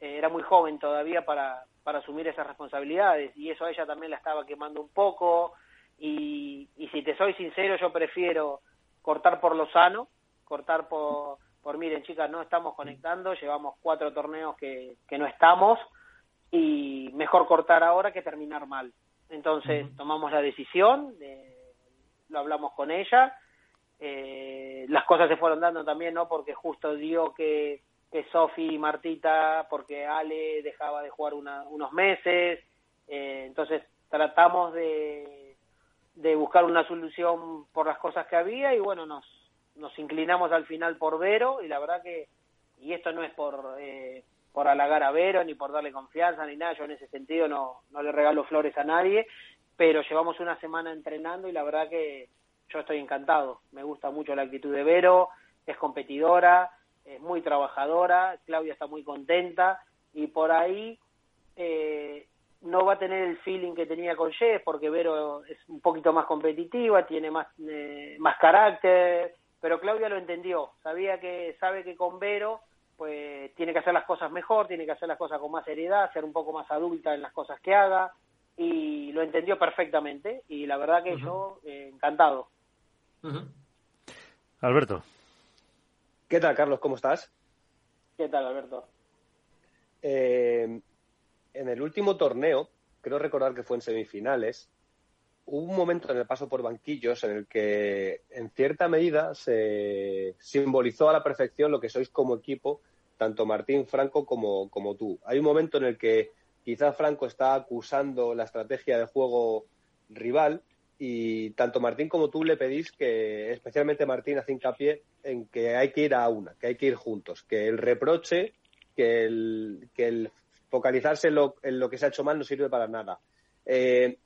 eh, era muy joven todavía para para asumir esas responsabilidades y eso a ella también la estaba quemando un poco y, y si te soy sincero yo prefiero cortar por lo sano cortar por por miren chicas no estamos conectando llevamos cuatro torneos que no estamos y mejor cortar ahora que terminar mal. Entonces tomamos la decisión, lo hablamos con ella, eh, las cosas se fueron dando también, ¿no? Porque justo dio que, que Sofi y Martita, porque Ale dejaba de jugar unos meses, eh, entonces tratamos de, de buscar una solución por las cosas que había y bueno, nos, nos inclinamos al final por Vero y la verdad que, y esto no es por, eh, por halagar a Vero, ni por darle confianza, ni nada. Yo en ese sentido no, no le regalo flores a nadie, pero llevamos una semana entrenando y la verdad que yo estoy encantado. Me gusta mucho la actitud de Vero, es competidora, es muy trabajadora, Claudia está muy contenta y por ahí eh, no va a tener el feeling que tenía con Jess porque Vero es un poquito más competitiva, tiene más, eh, más carácter, pero Claudia lo entendió, sabía que sabe que con Vero pues tiene que hacer las cosas mejor, tiene que hacer las cosas con más seriedad, ser un poco más adulta en las cosas que haga y lo entendió perfectamente y la verdad que yo eh, encantado. Alberto. ¿Qué tal, Carlos? ¿Cómo estás? ¿Qué tal, Alberto? Eh, en el último torneo, creo recordar que fue en semifinales, hubo un momento en el paso por banquillos en el que, en cierta medida, se simbolizó a la perfección lo que sois como equipo, tanto Martín Franco como, como tú. Hay un momento en el que quizás Franco está acusando la estrategia de juego rival y tanto Martín como tú le pedís que, especialmente Martín, hace hincapié en que hay que ir a una, que hay que ir juntos, que el reproche, que el, que el focalizarse en lo, lo que se ha hecho mal no sirve para nada. Eh,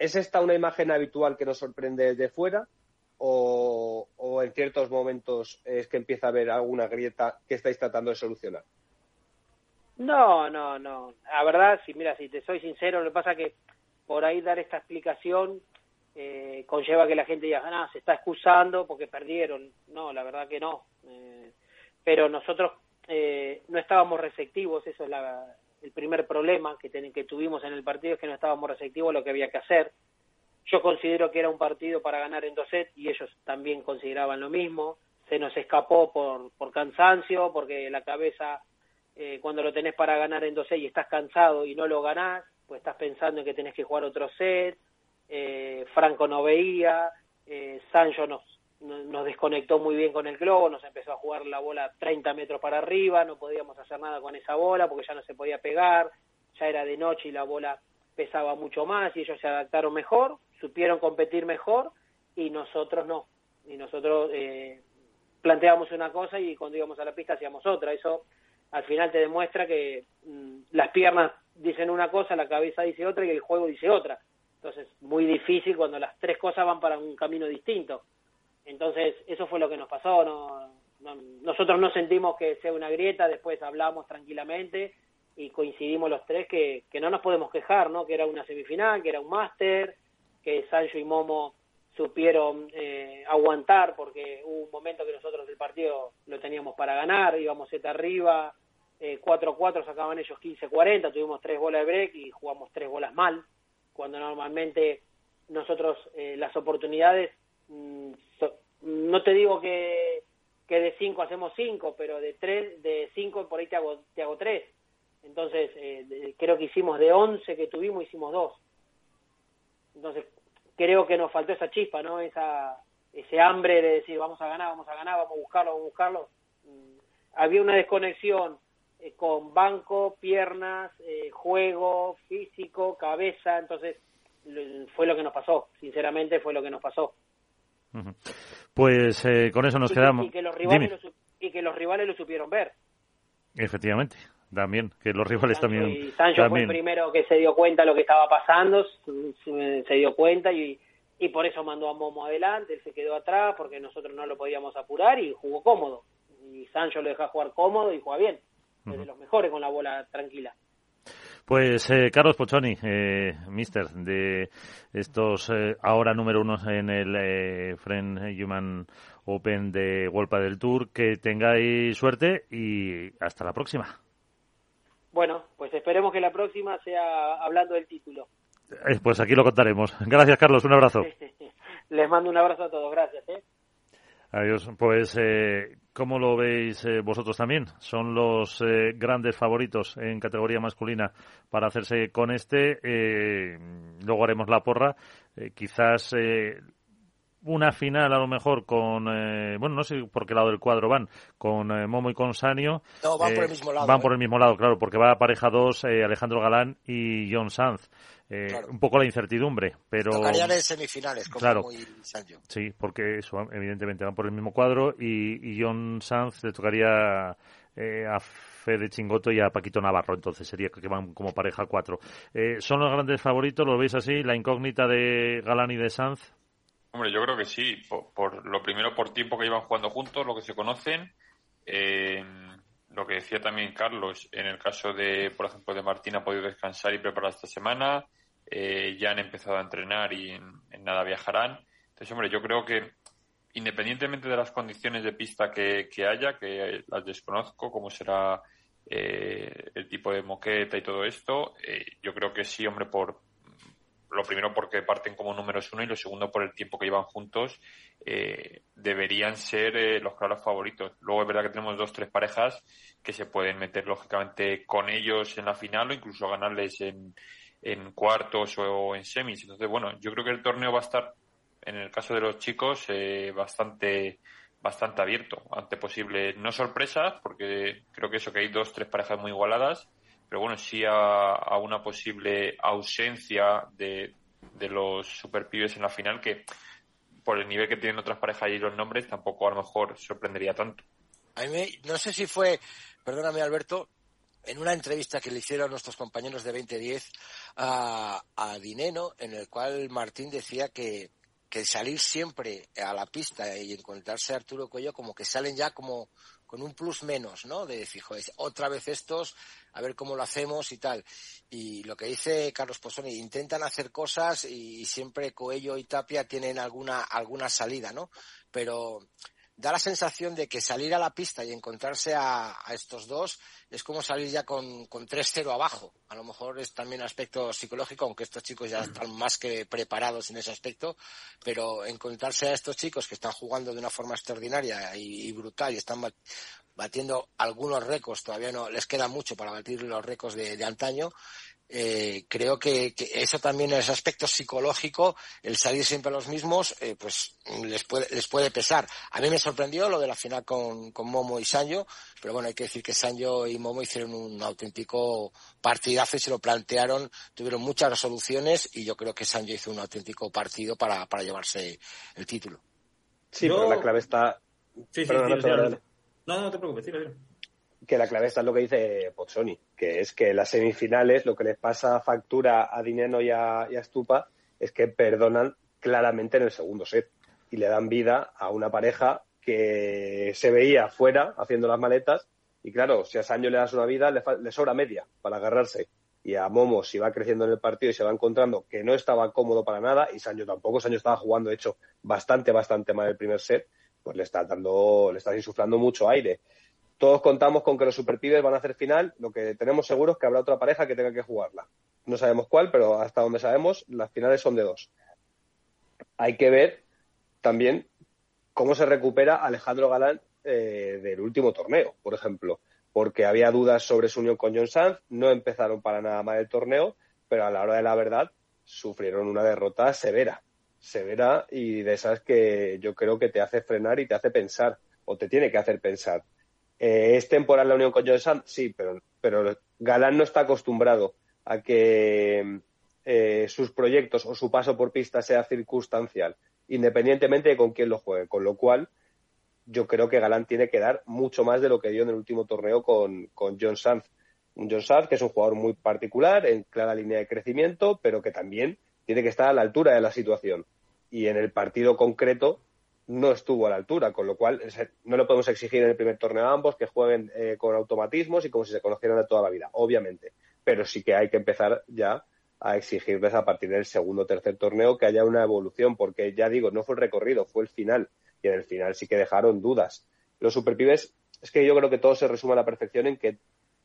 ¿Es esta una imagen habitual que nos sorprende desde fuera? O, en ciertos momentos es que empieza a haber alguna grieta que estáis tratando de solucionar? No, no, no. La verdad, si mira, si te soy sincero, lo que pasa que por ahí dar esta explicación eh, conlleva que la gente diga, ah, se está excusando porque perdieron. No, la verdad que no. Eh, pero nosotros eh, no estábamos receptivos, eso es la, el primer problema que, que tuvimos en el partido, es que no estábamos receptivos a lo que había que hacer. Yo considero que era un partido para ganar en dos sets y ellos también consideraban lo mismo. Se nos escapó por, por cansancio, porque la cabeza, eh, cuando lo tenés para ganar en dos sets y estás cansado y no lo ganás, pues estás pensando en que tenés que jugar otro set, eh, Franco no veía, eh, Sancho nos, nos desconectó muy bien con el globo, nos empezó a jugar la bola 30 metros para arriba, no podíamos hacer nada con esa bola porque ya no se podía pegar, ya era de noche y la bola pesaba mucho más y ellos se adaptaron mejor, supieron competir mejor y nosotros no. Y nosotros eh, planteábamos una cosa y cuando íbamos a la pista hacíamos otra. Eso al final te demuestra que mm, las piernas dicen una cosa, la cabeza dice otra y el juego dice otra. Entonces, muy difícil cuando las tres cosas van para un camino distinto. Entonces, eso fue lo que nos pasó. No, nosotros no sentimos que sea una grieta, después hablamos tranquilamente y coincidimos los tres que, que no nos podemos quejar, ¿no? Que era una semifinal, que era un máster, que Sancho y Momo supieron eh, aguantar porque hubo un momento que nosotros el partido lo teníamos para ganar, íbamos set arriba, eh, 4-4 sacaban ellos 15-40, tuvimos tres bolas de break y jugamos tres bolas mal cuando normalmente nosotros eh, las oportunidades, no te digo que, de cinco hacemos cinco, pero de tres, de cinco por ahí te hago, te hago tres. Entonces, eh, creo que hicimos de once que tuvimos, hicimos dos. Entonces, creo que nos faltó esa chispa, ¿no? Esa, ese hambre de decir, vamos a ganar, vamos a ganar, vamos a buscarlo, vamos a buscarlo. Mm, había una desconexión eh, con banco, piernas, eh, juego, físico, cabeza, entonces fue lo que nos pasó, sinceramente fue lo que nos pasó. Pues eh, con eso nos quedamos. Y que, los rivales lo, y que los rivales lo supieron ver. Efectivamente, también, que los rivales también. Y Sancho fue el primero que se dio cuenta de lo que estaba pasando, se dio cuenta y, y por eso mandó a Momo adelante, él se quedó atrás porque nosotros no lo podíamos apurar y jugó cómodo. Y Sancho lo deja jugar cómodo y juega bien de los mejores con la bola tranquila. Pues eh, Carlos Pochoni, eh, mister de estos eh, ahora número uno en el eh, Friend Human Open de Wolpa del Tour, que tengáis suerte y hasta la próxima. Bueno, pues esperemos que la próxima sea hablando del título. Eh, pues aquí lo contaremos. Gracias Carlos, un abrazo. Les mando un abrazo a todos, gracias. Adiós. Pues, eh, ¿cómo lo veis eh, vosotros también? ¿Son los eh, grandes favoritos en categoría masculina para hacerse con este? Eh, luego haremos la porra. quizás una final a lo mejor con, bueno, no sé por qué lado del cuadro van, con Momo y con Sanio. No, van por el mismo lado. Van por el mismo lado, claro, porque va a pareja dos Alejandro Galán y John Sanz. Eh, un poco la incertidumbre, pero... Tocarían en semifinales, como claro, muy Sancho. Sí, porque eso, evidentemente van por el mismo cuadro y, y John Sanz le tocaría eh, a Fede Chingoto y a Paquito Navarro, entonces sería que van como pareja cuatro. Eh, ¿Son los grandes favoritos? ¿Lo veis así? ¿La incógnita de Galán y de Sanz? Hombre, yo creo que sí. Por, lo primero, por tiempo que llevan jugando juntos, lo que se conocen. Eh, lo que decía también Carlos, en el caso de, por ejemplo, de Martín ha podido descansar y preparar esta semana. Eh, ya han empezado a entrenar y en, nada viajarán. Entonces, hombre, yo creo que independientemente de las condiciones de pista que, haya, que las desconozco, cómo será eh, el tipo de moqueta y todo esto, eh, yo creo que sí, hombre, por lo primero porque parten como números uno y lo segundo por el tiempo que llevan juntos, deberían ser los claros favoritos. Luego es verdad que tenemos dos, tres parejas que se pueden meter lógicamente con ellos en la final o incluso ganarles en, en cuartos o en semis. Entonces, bueno, yo creo que el torneo va a estar, en el caso de los chicos, eh, bastante bastante abierto ante posibles, no sorpresas, porque creo que eso que hay dos, tres parejas muy igualadas, pero bueno, sí a, una posible ausencia de, de los superpibes en la final que por el nivel que tienen otras parejas y los nombres tampoco a lo mejor sorprendería tanto. A mí no sé si fue, perdóname Alberto, en una entrevista que le hicieron nuestros compañeros de 2010 a, a Dineno, en el cual Martín decía que, que salir siempre a la pista y encontrarse a Arturo Cuello como que salen ya como con un plus menos, ¿no? De decir, otra vez estos, a ver cómo lo hacemos y tal. Y lo que dice Carlos Posoni, intentan hacer cosas y, y siempre Coello y Tapia tienen alguna, alguna salida, ¿no? Pero da la sensación de que salir a la pista y encontrarse a, estos dos es como salir ya con, con 3-0 abajo. A lo mejor es también aspecto psicológico, aunque estos chicos ya están más que preparados en ese aspecto, pero encontrarse a estos chicos que están jugando de una forma extraordinaria y, brutal y están batiendo algunos récords, todavía no les queda mucho para batir los récords de antaño, eh, creo que, eso también es aspecto psicológico, el salir siempre a los mismos, eh, pues les puede, les puede pesar. A mí me sorprendió lo de la final con, Momo y Sanjo, pero bueno, hay que decir que Sanjo y Momo hicieron un auténtico partidazo y se lo plantearon, tuvieron muchas resoluciones y yo creo que Sanjo hizo un auténtico partido para, para llevarse el título. Sí, pero la clave está... Sí, sí, no, no, te preocupes, que la clave está en lo que dice Pozzoni, que es que las semifinales lo que les pasa factura a Dineno y a, y Stupa es que perdonan claramente en el segundo set y le dan vida a una pareja que se veía fuera haciendo las maletas y claro, si a Sancho le das una vida le, sobra media para agarrarse y a Momo si va creciendo en el partido y se va encontrando que no estaba cómodo para nada y Sancho tampoco, Sancho estaba jugando de hecho bastante, bastante mal el primer set, pues le está dando, le está insuflando mucho aire todos contamos con que los superpibes van a hacer final. Lo que tenemos seguro es que habrá otra pareja que tenga que jugarla. No sabemos cuál, pero hasta donde sabemos, las finales son de dos. Hay que ver también cómo se recupera Alejandro Galán eh, del último torneo, por ejemplo, porque había dudas sobre su unión con John Sanz, no empezaron para nada mal el torneo, pero a la hora de la verdad sufrieron una derrota severa, severa y de esas que yo creo que te hace frenar y te hace pensar, o te tiene que hacer pensar. Eh, ¿Es temporal la unión con John Sanz? Sí, pero, pero Galán no está acostumbrado a que eh, sus proyectos o su paso por pista sea circunstancial, independientemente de con quién lo juegue. Con lo cual, yo creo que Galán tiene que dar mucho más de lo que dio en el último torneo con, con John Sanz. Un John Sanz que es un jugador muy particular, en clara línea de crecimiento, pero que también tiene que estar a la altura de la situación. Y en el partido concreto no estuvo a la altura, con lo cual no le podemos exigir en el primer torneo a ambos que jueguen eh, con automatismos y como si se conocieran de toda la vida, obviamente. Pero sí que hay que empezar ya a exigirles a partir del segundo o tercer torneo que haya una evolución, porque ya digo, no fue el recorrido, fue el final. Y en el final sí que dejaron dudas. Los superpibes, es que yo creo que todo se resume a la perfección en que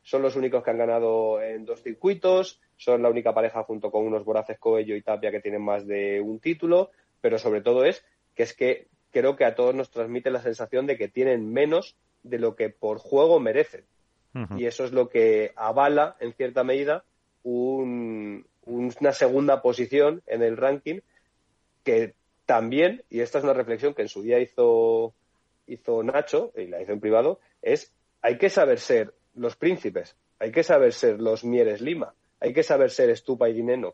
son los únicos que han ganado en dos circuitos, son la única pareja junto con unos voraces Coello y Tapia que tienen más de un título, pero sobre todo es que es que creo que a todos nos transmite la sensación de que tienen menos de lo que por juego merecen. Y eso es lo que avala, en cierta medida, una segunda posición en el ranking que también, y esta es una reflexión que en su día hizo, hizo Nacho, y la hizo en privado, es hay que saber ser los príncipes, hay que saber ser los Mieres Lima, hay que saber ser Estupa y Dineno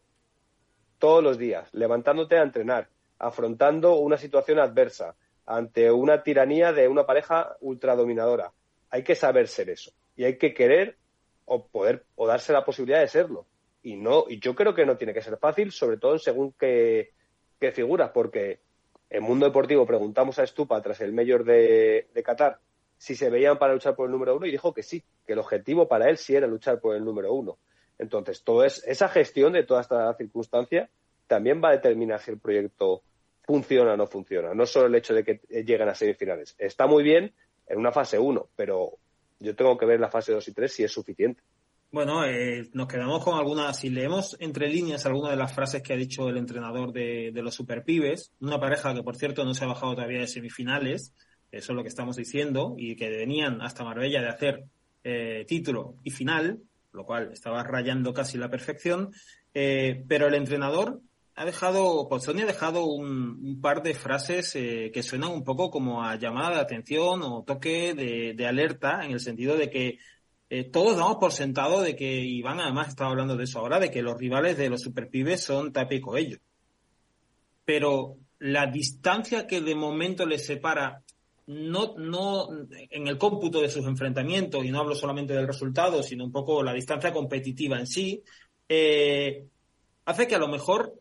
todos los días, levantándote a entrenar, afrontando una situación adversa, ante una tiranía de una pareja ultradominadora. Hay que saber ser eso. y hay que querer o poder o darse la posibilidad de serlo. Y no, y yo creo que no tiene que ser fácil, sobre todo según qué, qué figuras, porque en Mundo Deportivo preguntamos a Estupa tras el mayor de, Qatar si se veían para luchar por el número uno y dijo que sí, que el objetivo para él sí era luchar por el número uno. Entonces, todo es, esa gestión de toda esta circunstancia también va a determinar si el proyecto funciona o no funciona. No solo el hecho de que lleguen a semifinales. Está muy bien en una fase 1, pero yo tengo que ver la fase 2 y 3 si es suficiente. Bueno, eh, nos quedamos con algunas, si leemos entre líneas algunas de las frases que ha dicho el entrenador de, de los superpibes, una pareja que por cierto no se ha bajado todavía de semifinales, eso es lo que estamos diciendo, y que venían hasta Marbella de hacer eh, título y final, lo cual estaba rayando casi la perfección, eh, pero el entrenador ha dejado, Pozzoni ha dejado un, par de frases eh, que suenan un poco como a llamada de atención o toque de, alerta, en el sentido de que eh, todos damos por sentado de que, Iván además estaba hablando de eso ahora, de que los rivales de los superpibes son Tapia y Coello. Pero la distancia que de momento les separa, no, no en el cómputo de sus enfrentamientos, y no hablo solamente del resultado, sino un poco la distancia competitiva en sí, eh, hace que a lo mejor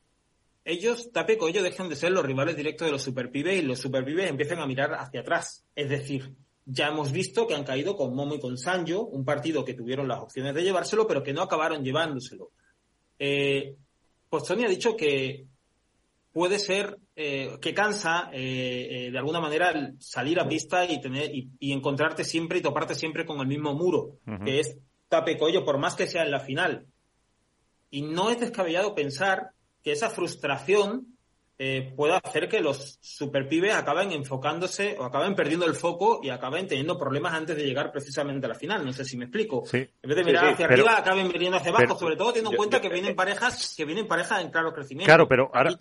ellos, Tapeco, ellos dejen de ser los rivales directos de los superpibes y los superpibes empiezan a mirar hacia atrás. Es decir, ya hemos visto que han caído con Momo y con Sanjo, un partido que tuvieron las opciones de llevárselo, pero que no acabaron llevándoselo. Eh, Postoni ha dicho que puede ser eh, que cansa eh, eh, de alguna manera salir a pista y tener y, encontrarte siempre y toparte siempre con el mismo muro, que es Tapecoyo, por más que sea en la final. Y no es descabellado pensar que esa frustración eh, pueda hacer que los superpibes acaben enfocándose o acaben perdiendo el foco y acaben teniendo problemas antes de llegar precisamente a la final. No sé si me explico. En vez de mirar hacia arriba, acaben mirando hacia abajo, sobre todo teniendo en cuenta que vienen parejas que vienen parejas en claro crecimiento. Claro, pero ahora...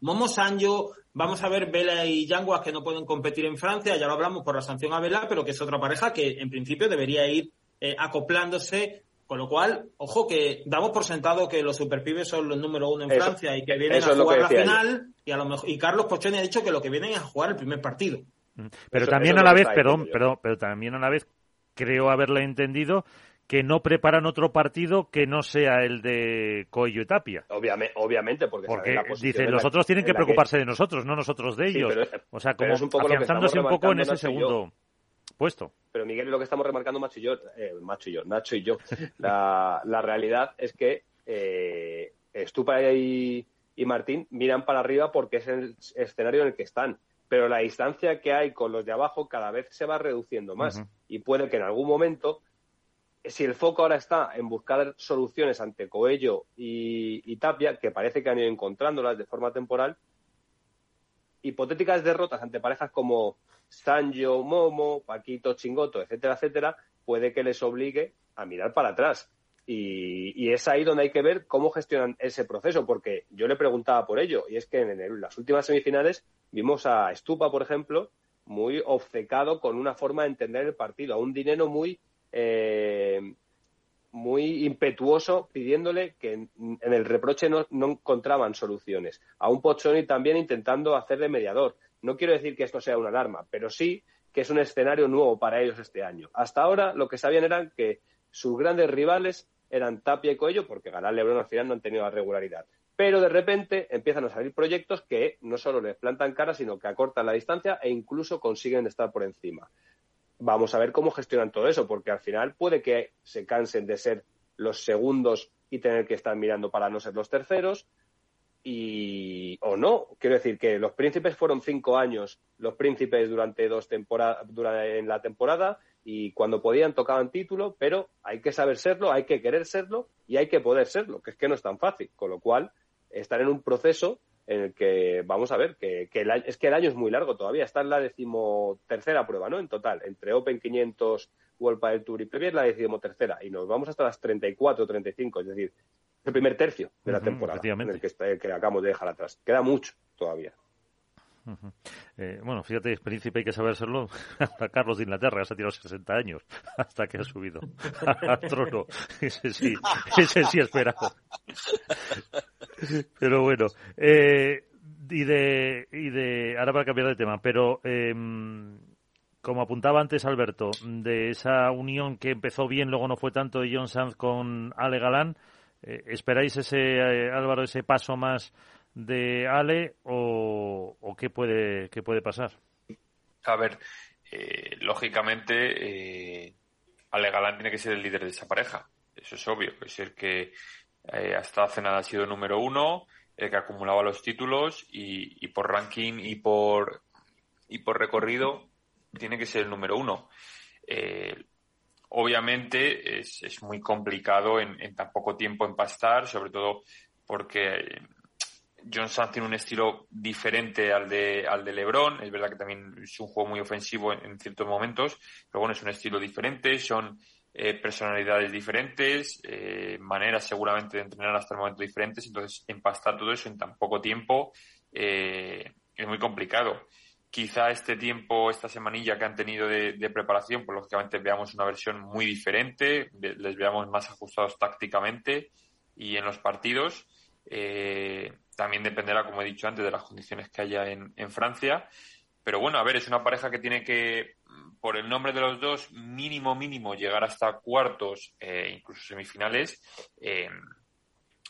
Momo Sanjo, vamos a ver Vela y Yanguas que no pueden competir en Francia, ya lo hablamos por la sanción a Vela, pero que es otra pareja que en principio debería ir eh, acoplándose con lo cual, ojo que damos por sentado que los superpibes son los número uno en Francia y que vienen a jugar la final y a lo mejor y Carlos Pochoni ha dicho que lo que vienen es a jugar el primer partido. Mm. Pero también a la vez, perdón, pero, pero también a la vez creo haberle entendido que no preparan otro partido que no sea el de Coello y Tapia. Obviamente, obviamente porque, porque dice, los otros tienen que preocuparse de nosotros, no nosotros de ellos. o sea, como un afianzándose un poco en ese segundo puesto. Pero Miguel, lo que estamos remarcando Macho y yo, eh, Macho y yo, Nacho y yo, la, la realidad es que eh, Estupa y, y Martín miran para arriba porque es el escenario en el que están. Pero la distancia que hay con los de abajo cada vez se va reduciendo más. Y puede que en algún momento, si el foco ahora está en buscar soluciones ante Coello y, y, Tapia, que parece que han ido encontrándolas de forma temporal, hipotéticas derrotas ante parejas como Sanjo, Momo, Paquito, Chingoto, etcétera, etcétera, puede que les obligue a mirar para atrás. Y, es ahí donde hay que ver cómo gestionan ese proceso, porque yo le preguntaba por ello, y es que en, las últimas semifinales vimos a Estupa, por ejemplo, muy obcecado con una forma de entender el partido, a un dinero muy, eh, muy impetuoso pidiéndole que en, el reproche no, no, encontraban soluciones, a un Pochoni también intentando hacer de mediador. No quiero decir que esto sea una alarma, pero sí que es un escenario nuevo para ellos este año. Hasta ahora lo que sabían era que sus grandes rivales eran Tapia y Coello, porque ganar Lebron al final no han tenido la regularidad. Pero de repente empiezan a salir proyectos que no solo les plantan cara, sino que acortan la distancia e incluso consiguen estar por encima. Vamos a ver cómo gestionan todo eso, porque al final puede que se cansen de ser los segundos y tener que estar mirando para no ser los terceros, y o no. Quiero decir que los príncipes fueron cinco años los príncipes durante dos temporadas en la temporada y cuando podían tocaban título, pero hay que saber serlo, hay que querer serlo y hay que poder serlo, que es que no es tan fácil. Con lo cual, estar en un proceso en el que vamos a ver que, es que el año es muy largo todavía. Está en la decimotercera prueba, ¿no? En total, entre Open 500, World del Tour y Premier, la decimotercera. Y nos vamos hasta las 34 o 35. Es decir, el primer tercio de la temporada en el que, que acabamos de dejar atrás. Queda mucho todavía. Eh, bueno, fíjate, príncipe hay que saber serlo. A Carlos de Inglaterra se ha tirado 60 años hasta que ha subido al trono. Ese sí, ese sí esperado. Pero bueno, eh, y de, y de, ahora para cambiar de tema, pero eh, como apuntaba antes Alberto, de esa unión que empezó bien, luego no fue tanto de John Sanz con Ale Galán, eh, ¿esperáis ese, eh, Álvaro, ese paso más de Ale o, qué, puede, qué puede pasar? A ver, eh, lógicamente Ale Galán tiene que ser el líder de esa pareja, eso es obvio, es el que hasta hace nada ha sido número uno, el que acumulaba los títulos y, y por ranking y por, y por recorrido tiene que ser el número uno. Eh, obviamente es, es, muy complicado en, en, tan poco tiempo empastar, sobre todo porque John Sanz tiene un estilo diferente al de, al de LeBron. Es verdad que también es un juego muy ofensivo en, ciertos momentos, pero bueno, es un estilo diferente, son eh, personalidades diferentes, eh, maneras seguramente de entrenar hasta el momento diferentes. Entonces, empastar todo eso en tan poco tiempo eh, es muy complicado quizá este tiempo, esta semanilla que han tenido de, preparación, pues lógicamente veamos una versión muy diferente, les veamos más ajustados tácticamente y en los partidos. Eh, también dependerá, como he dicho antes, de las condiciones que haya en, Francia. Pero bueno, a ver, es una pareja que tiene que, por el nombre de los dos, mínimo, mínimo, llegar hasta cuartos, e incluso semifinales. Eh,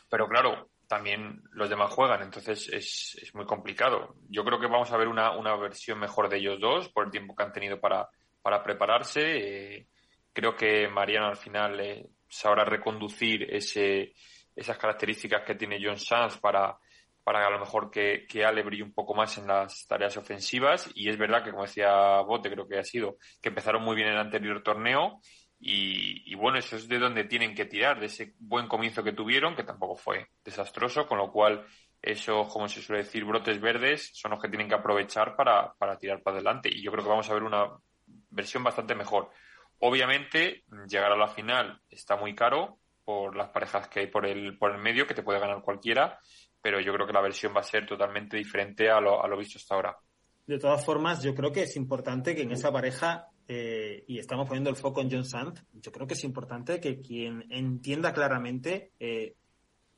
pero claro, también los demás juegan, entonces es, es muy complicado. Yo creo que vamos a ver una, una, versión mejor de ellos dos por el tiempo que han tenido para, para prepararse. Eh, creo que Mariano al final eh, sabrá reconducir ese, esas características que tiene John Sanz para, para a lo mejor que, que Ale brille un poco más en las tareas ofensivas. Y es verdad que, como decía Bote, creo que ha sido que empezaron muy bien en el anterior torneo y, bueno, eso es de donde tienen que tirar, de ese buen comienzo que tuvieron, que tampoco fue desastroso, con lo cual esos, como se suele decir, brotes verdes son los que tienen que aprovechar para, para tirar para adelante. Y yo creo que vamos a ver una versión bastante mejor. Obviamente, llegar a la final está muy caro por las parejas que hay por el, por el medio, que te puede ganar cualquiera, pero yo creo que la versión va a ser totalmente diferente a lo, a lo visto hasta ahora. De todas formas, yo creo que es importante que en esa pareja eh, y estamos poniendo el foco en John Sanz, yo creo que es importante que quien entienda claramente eh,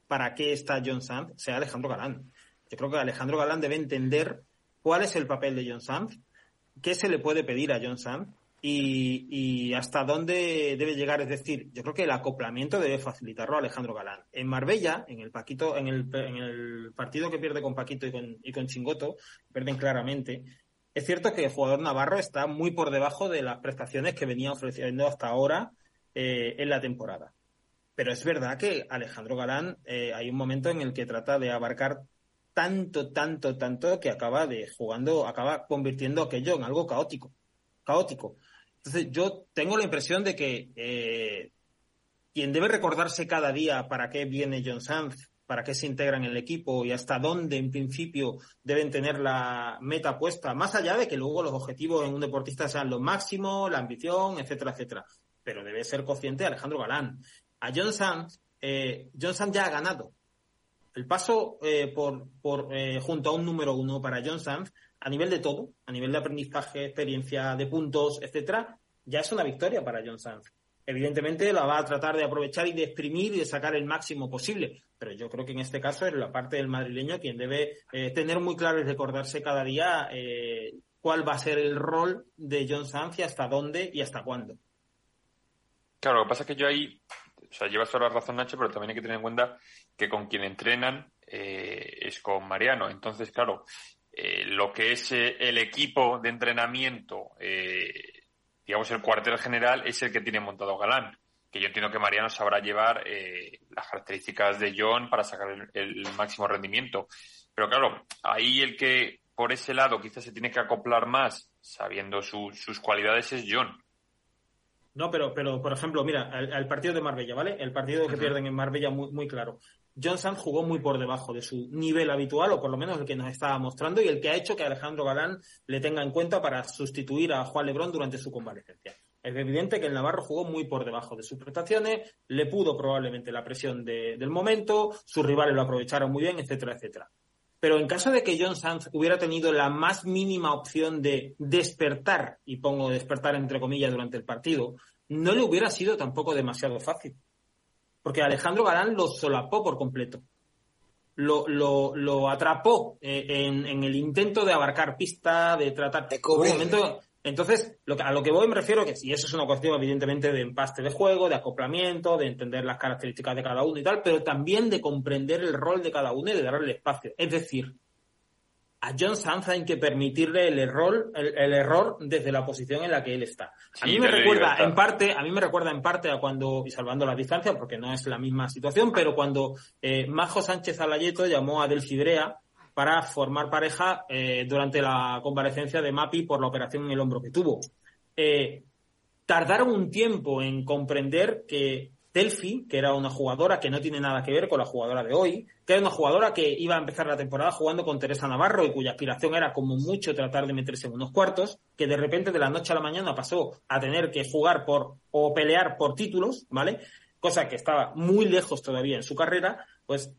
para qué está John Sanz sea Alejandro Galán. Yo creo que Alejandro Galán debe entender cuál es el papel de John Sanz, qué se le puede pedir a John Sanz y, hasta dónde debe llegar. Es decir, yo creo que el acoplamiento debe facilitarlo a Alejandro Galán. En Marbella, en el Paquito, en el, en el partido que pierde con Paquito y con, y con Chingoto, pierden claramente. Es cierto que el jugador navarro está muy por debajo de las prestaciones que venía ofreciendo hasta ahora eh, en la temporada. Pero es verdad que Alejandro Galán eh, hay un momento en el que trata de abarcar tanto, tanto, tanto que acaba de jugando, acaba convirtiendo aquello en algo caótico. Caótico. Entonces yo tengo la impresión de que eh, quien debe recordarse cada día para qué viene John Sanz para qué se integran en el equipo y hasta dónde en principio deben tener la meta puesta, más allá de que luego los objetivos en un deportista sean los máximos, la ambición, etcétera, etcétera. Pero debe ser consciente Alejandro Galán. A John Sanz, eh, John Sanz ya ha ganado. El paso eh, por, por eh, junto a un número uno para John Sanz, a nivel de todo, a nivel de aprendizaje, experiencia, de puntos, etcétera, ya es una victoria para John Sanz evidentemente la va a tratar de aprovechar y de exprimir y de sacar el máximo posible. Pero yo creo que en este caso es la parte del madrileño quien debe eh, tener muy claro y recordarse cada día eh, cuál va a ser el rol de John Sanz y hasta dónde y hasta cuándo. Claro, lo que pasa es que yo ahí, o sea, llevas toda la razón Nacho, pero también hay que tener en cuenta que con quien entrenan eh, es con Mariano. Entonces, claro, lo que es el equipo de entrenamiento digamos, el cuartel general es el que tiene montado Galán. Que yo entiendo que Mariano sabrá llevar eh, las características de John para sacar el, máximo rendimiento. Pero claro, ahí el que por ese lado quizás se tiene que acoplar más, sabiendo sus cualidades, es John. No, pero, pero por ejemplo, mira, al, partido de Marbella, ¿vale? El partido que pierden en Marbella, muy, muy claro. John Sanz jugó muy por debajo de su nivel habitual, o por lo menos el que nos estaba mostrando, y el que ha hecho que Alejandro Galán le tenga en cuenta para sustituir a Juan Lebrón durante su convalecencia. Es evidente que el Navarro jugó muy por debajo de sus prestaciones, le pudo probablemente la presión del momento, sus rivales lo aprovecharon muy bien, etcétera, etcétera. Pero en caso de que John Sanz hubiera tenido la más mínima opción de despertar, y pongo despertar entre comillas durante el partido, no le hubiera sido tampoco demasiado fácil porque Alejandro Galán lo solapó por completo. Lo, lo, lo atrapó eh, en, en, el intento de abarcar pista, de tratar. De. Entonces, lo que, a lo que voy me refiero que, y eso es una cuestión evidentemente de empaste de juego, de acoplamiento, de entender las características de cada uno y tal, pero también de comprender el rol de cada uno y de darle espacio. Es decir, a John Sanz hay que permitirle el error, el, error desde la posición en la que él está. A mí me recuerda en parte, a mí me recuerda en parte a cuando, y salvando la distancia, porque no es la misma situación, pero cuando eh, Majo Sánchez Alayeto llamó a Delfidrea para formar pareja eh, durante la comparecencia de Mapi por la operación en el hombro que tuvo. Eh, tardaron un tiempo en comprender que Delphi, que era una jugadora que no tiene nada que ver con la jugadora de hoy, que era una jugadora que iba a empezar la temporada jugando con Teresa Navarro y cuya aspiración era como mucho tratar de meterse en unos cuartos, que de repente de la noche a la mañana pasó a tener que jugar por o pelear por títulos, ¿vale? Cosa que estaba muy lejos todavía en su carrera, pues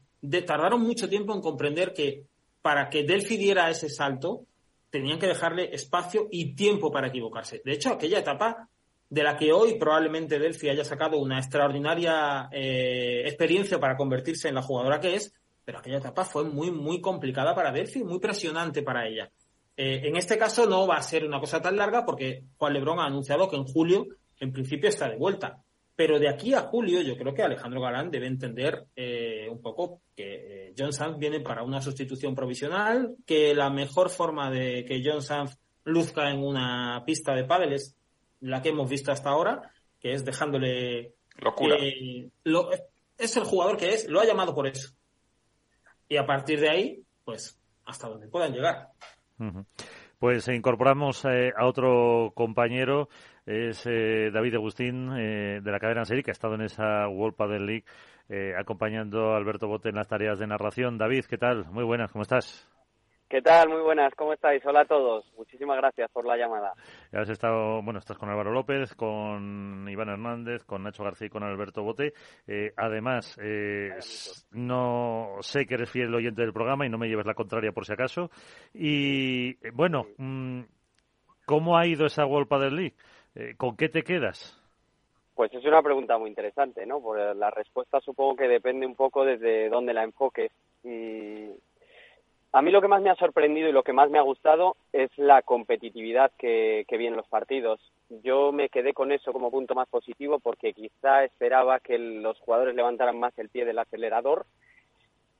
tardaron mucho tiempo en comprender que para que Delphi diera ese salto, tenían que dejarle espacio y tiempo para equivocarse. De hecho, aquella etapa de la que hoy probablemente Delphi haya sacado una extraordinaria eh, experiencia para convertirse en la jugadora que es, pero aquella etapa fue muy, muy complicada para Delphi, muy presionante para ella. Eh, en este caso no va a ser una cosa tan larga porque Juan Lebrón ha anunciado que en julio, en principio, está de vuelta. Pero de aquí a julio yo creo que Alejandro Galán debe entender eh, un poco que John Sanz viene para una sustitución provisional, que la mejor forma de que John Sanz luzca en una pista de pádel es la que hemos visto hasta ahora, que es dejándole... Locura. lo, es el jugador que es, lo ha llamado por eso. Y a partir de ahí, pues, hasta donde puedan llegar. Pues incorporamos eh, a otro compañero, es eh, David Agustín, eh, de la cadena Serie, que ha estado en esa World Padel League acompañando a Alberto Bote en las tareas de narración. David, ¿qué tal? Muy buenas, ¿cómo estás? ¿Qué tal? Muy buenas, ¿cómo estáis? Hola a todos. Muchísimas gracias por la llamada. Has estado, bueno, estás con Álvaro López, con Iván Hernández, con Nacho García y con Alberto Bote. Eh, además, eh, no sé que eres fiel oyente del programa y no me lleves la contraria por si acaso. Y eh, bueno, mm, ¿cómo ha ido esa World del League? ¿Con qué te quedas? Pues es una pregunta muy interesante, ¿no? Por la respuesta supongo que depende un poco desde dónde la enfoques. Y a mí lo que más me ha sorprendido y lo que más me ha gustado es la competitividad que, que vi en los partidos. Yo me quedé con eso como punto más positivo porque quizá esperaba que los jugadores levantaran más el pie del acelerador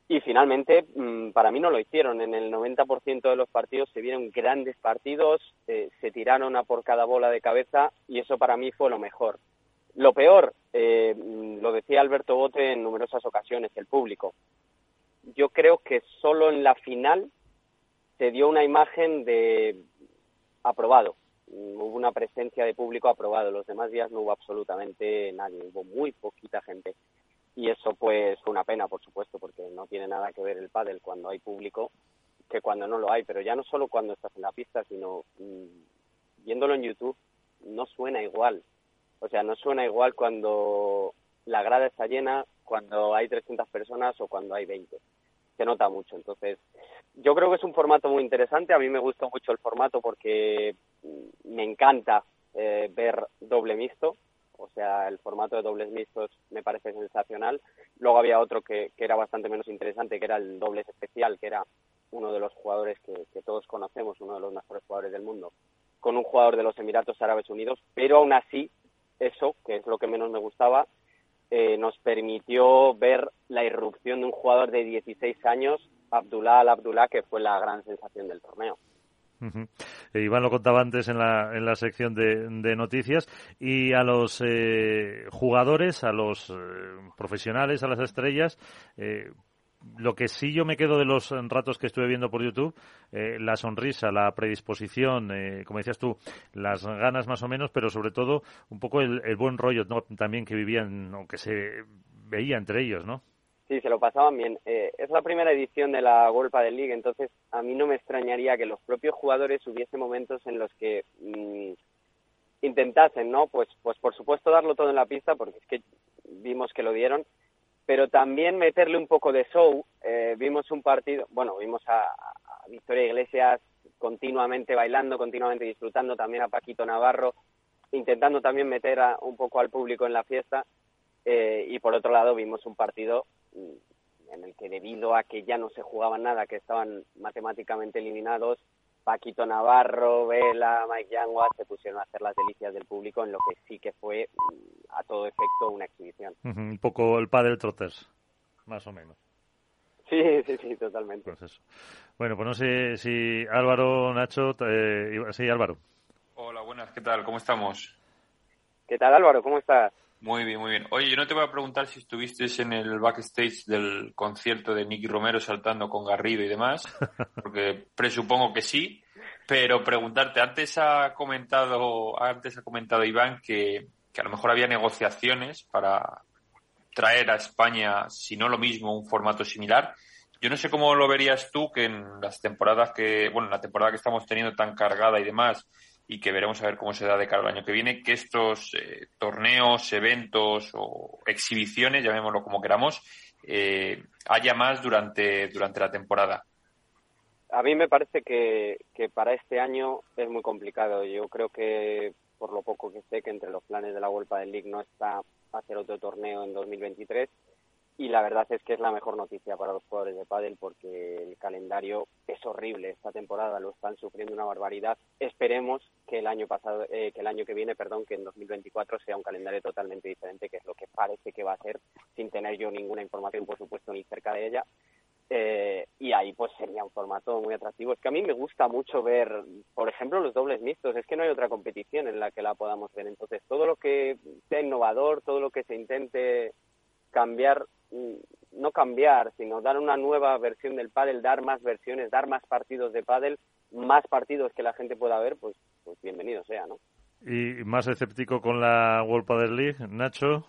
y finalmente mm, para mí no lo hicieron. En el 90% de los partidos se vieron grandes partidos, eh, se tiraron a por cada bola de cabeza y eso para mí fue lo mejor. Lo peor, eh, lo decía Alberto Bote en numerosas ocasiones, el público yo creo que solo en la final se dio una imagen de aprobado. Hubo una presencia de público aprobado. Los demás días no hubo absolutamente nadie. Hubo muy poquita gente. Y eso pues fue una pena, por supuesto, porque no tiene nada que ver el pádel cuando hay público que cuando no lo hay. Pero ya no solo cuando estás en la pista, sino mm, viéndolo en YouTube, no suena igual. O sea, no suena igual cuando la grada está llena, cuando hay 300 personas o cuando hay 20 se nota mucho. Entonces, yo creo que es un formato muy interesante. A mí me gusta mucho el formato porque me encanta eh, ver doble mixto. O sea, el formato de dobles mixtos me parece sensacional. Luego había otro que, era bastante menos interesante, que era el dobles especial, que era uno de los jugadores que, que todos conocemos, uno de los mejores jugadores del mundo, con un jugador de los Emiratos Árabes Unidos. Pero aún así, eso, que es lo que menos me gustaba, eh, nos permitió ver la irrupción de un jugador de 16 años, Abdullah Al-Abdullah, que fue la gran sensación del torneo. Eh, Iván lo contaba antes en la, en la sección de, noticias. Y a los eh, jugadores, a los profesionales, a las estrellas, lo que sí yo me quedo de los ratos que estuve viendo por YouTube, eh, la sonrisa, la predisposición, eh, como decías tú, las ganas más o menos, pero sobre todo un poco el, buen rollo también que vivían o que se veía entre ellos, ¿no? Sí, se lo pasaban bien. Eh, es la primera edición de la World del League, entonces a mí no me extrañaría que los propios jugadores hubiese momentos en los que mm, intentasen, ¿no? Pues, pues por supuesto darlo todo en la pista, porque es que vimos que lo dieron, pero también meterle un poco de show. Eh, vimos un partido, bueno, vimos a, Victoria Iglesias continuamente bailando, continuamente disfrutando, también a Paquito Navarro, intentando también meter a, un poco al público en la fiesta. Eh, y por otro lado vimos un partido mm, en el que debido a que ya no se jugaba nada, que estaban matemáticamente eliminados, Paquito Navarro, Vela, Mike Yanguas se pusieron a hacer las delicias del público en lo que sí que fue mm, a todo efecto una exhibición. Un poco el padre Trotters, más o menos. Sí, sí, sí, totalmente. Pues bueno, pues no sé si Álvaro, Nacho, eh, sí, Álvaro. Hola, buenas, ¿qué tal? ¿Cómo estamos? ¿Qué tal, Álvaro? ¿Cómo estás? Muy bien, muy bien. Oye, yo no te voy a preguntar si estuviste en el backstage del concierto de Nicky Romero saltando con Garrido y demás, porque presupongo que sí, pero preguntarte, antes ha comentado, antes ha comentado Iván que, que a lo mejor había negociaciones para traer a España, si no lo mismo, un formato similar. Yo no sé cómo lo verías tú que en las temporadas que, bueno, en la temporada que estamos teniendo tan cargada y demás, y que veremos a ver cómo se da de cara al año que viene, que estos eh, torneos, eventos o exhibiciones, llamémoslo como queramos, eh, haya más durante, durante la temporada. A mí me parece que, que para este año es muy complicado. Yo creo que, por lo poco que sé, que entre los planes de la Vuelta del League no está hacer otro torneo en 2023 y la verdad es que es la mejor noticia para los jugadores de pádel porque el calendario es horrible esta temporada lo están sufriendo una barbaridad esperemos que el año pasado eh, que el año que viene perdón que en 2024 sea un calendario totalmente diferente que es lo que parece que va a ser sin tener yo ninguna información por supuesto ni cerca de ella eh, y ahí pues sería un formato muy atractivo. Es que a mí me gusta mucho ver, por ejemplo, los dobles mixtos. Es que no hay otra competición en la que la podamos ver. Entonces, todo lo que sea innovador, todo lo que se intente cambiar, no cambiar, sino dar una nueva versión del pádel, dar más versiones, dar más partidos de pádel, más partidos que la gente pueda ver, pues, pues bienvenido sea, ¿no? Y más escéptico con la World Padel League, Nacho.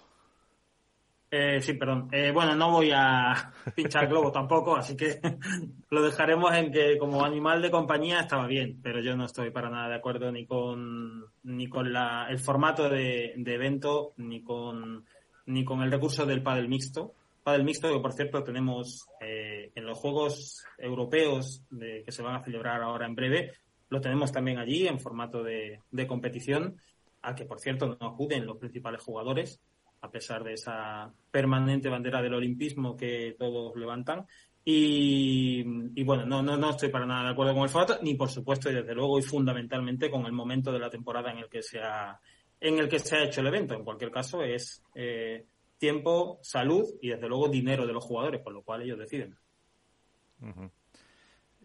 Eh, sí, perdón. Eh, bueno, no voy a pinchar globo tampoco, así que lo dejaremos en que como animal de compañía estaba bien, pero yo no estoy para nada de acuerdo ni con ni con la, el formato de, evento ni con ni con el recurso del pádel mixto. Pádel mixto que por cierto tenemos eh, en los Juegos Europeos de, que se van a celebrar ahora en breve, lo tenemos también allí en formato de, de competición, al que por cierto no acuden los principales jugadores a pesar de esa permanente bandera del olimpismo que todos levantan. Y, bueno, no, no, no estoy para nada de acuerdo con el formato, ni por supuesto y desde luego y fundamentalmente con el momento de la temporada en el que se ha, en el que se ha hecho el evento. En cualquier caso, es eh, tiempo, salud y desde luego dinero de los jugadores, por lo cual ellos deciden.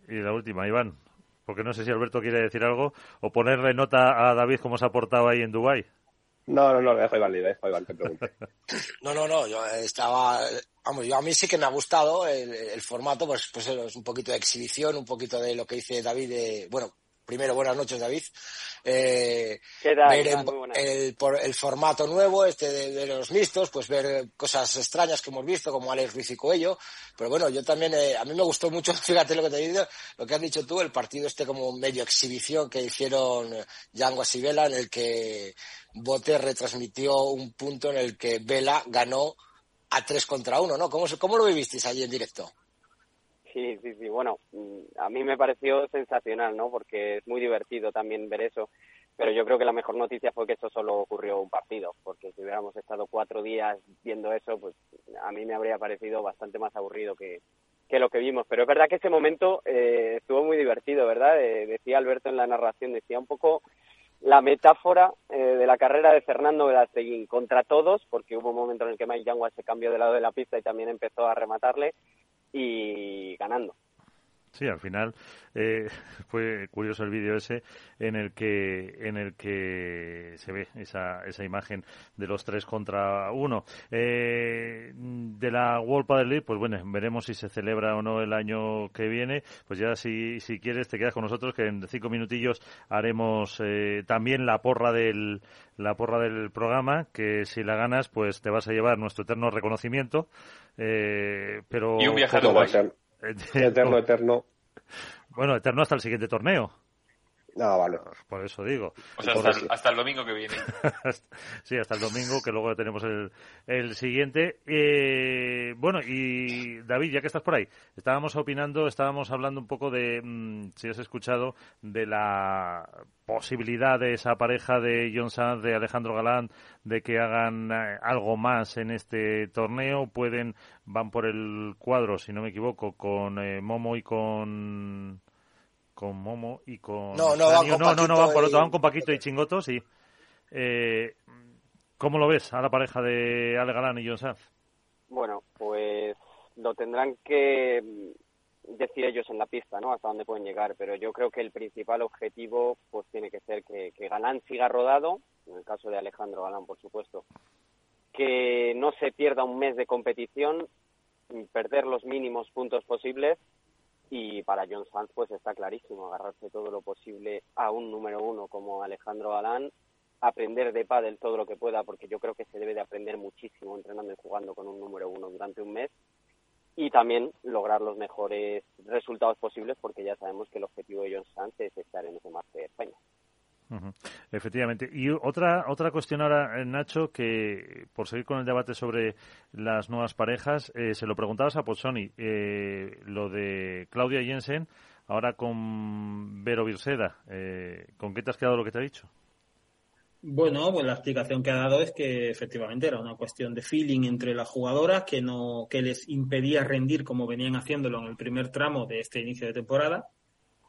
Y la última, Iván, porque no sé si Alberto quiere decir algo o ponerle nota a David cómo se ha portado ahí en Dubái. No, no, no, le dejo Iván, le dejo Iván que pregunte. No, no, no, yo estaba, vamos, yo a mí sí que me ha gustado el, formato, pues, pues es un poquito de exhibición, un poquito de lo que dice David, de, bueno, Primero, buenas noches, David. Eh, ver el, por el, formato nuevo, este de, los mixtos, pues ver cosas extrañas que hemos visto, como Alex Ruiz y Coello. Pero bueno, yo también, eh, a mí me gustó mucho, fíjate lo que te he dicho, lo que has dicho tú, el partido este como medio exhibición que hicieron Yanguas y Vela, en el que Bote retransmitió un punto en el que Vela ganó a tres contra uno, ¿no? ¿Cómo, cómo lo vivisteis allí en directo? Sí, sí, sí. Bueno, mm, a mí me pareció sensacional, ¿no? Porque es muy divertido también ver eso. Pero yo creo que la mejor noticia fue que eso solo ocurrió un partido, porque si hubiéramos estado cuatro días viendo eso, pues a mí me habría parecido bastante más aburrido que, que lo que vimos. Pero es verdad que ese momento eh, estuvo muy divertido, ¿verdad? Eh, decía Alberto en la narración, decía un poco la metáfora eh, de la carrera de Fernando Velasteguín contra todos, porque hubo un momento en el que Mike Yangua se cambió de lado de la pista y también empezó a rematarle, y ganando. Sí, al final eh, fue curioso el vídeo ese en el que en el que se ve esa, esa imagen de los tres contra uno eh, de la World Padel League. Pues bueno, veremos si se celebra o no el año que viene. Pues ya si si quieres te quedas con nosotros que en cinco minutillos haremos eh, también la porra del la porra del programa que si la ganas pues te vas a llevar nuestro eterno reconocimiento. pero y un viaje a Eterno, eterno. Bueno, eterno hasta el siguiente torneo. No, vale. Por eso digo. O sea, hasta, el, domingo que viene. sí, hasta el domingo, que luego tenemos el, el siguiente. Eh, bueno, y David, ya que estás por ahí, estábamos opinando, estábamos hablando un poco de, mm, si has escuchado, de la posibilidad de esa pareja de John Sanz, de Alejandro Galán, de que hagan eh, algo más en este torneo. Pueden, van por el cuadro, si no me equivoco, con eh, Momo y con con Momo y con... No, no, van con no, no, no, van por otro, y- van con Paquito y Chingoto, sí. Eh, ¿Cómo lo ves a la pareja de Ale Galán y John Sanz? Bueno, pues lo tendrán que mm, decir ellos en la pista, ¿no? Hasta dónde pueden llegar, pero yo creo que el principal objetivo pues tiene que ser que, que Galán siga rodado, en el caso de Alejandro Galán, por supuesto, que no se pierda un mes de competición, mm, perder los mínimos puntos posibles y para John Sanz pues está clarísimo, agarrarse todo lo posible a un número uno como Alejandro Galán, aprender de pádel todo lo que pueda, porque yo creo que se debe de aprender muchísimo entrenando y jugando con un número uno durante un mes y también lograr los mejores resultados posibles, porque ya sabemos que el objetivo de John Sanz es estar en ese Master de España. Ujú, Efectivamente. Y otra otra cuestión ahora, eh, Nacho, que por seguir con el debate sobre las nuevas parejas, eh, se lo preguntabas a Pozzoni, eh, lo de Claudia Jensen, ahora con Vero Virseda, eh, ¿con qué te has quedado lo que te ha dicho? Bueno, pues la explicación que ha dado es que efectivamente era una cuestión de feeling entre las jugadoras que no que les impedía rendir como venían haciéndolo en el primer tramo de este inicio de temporada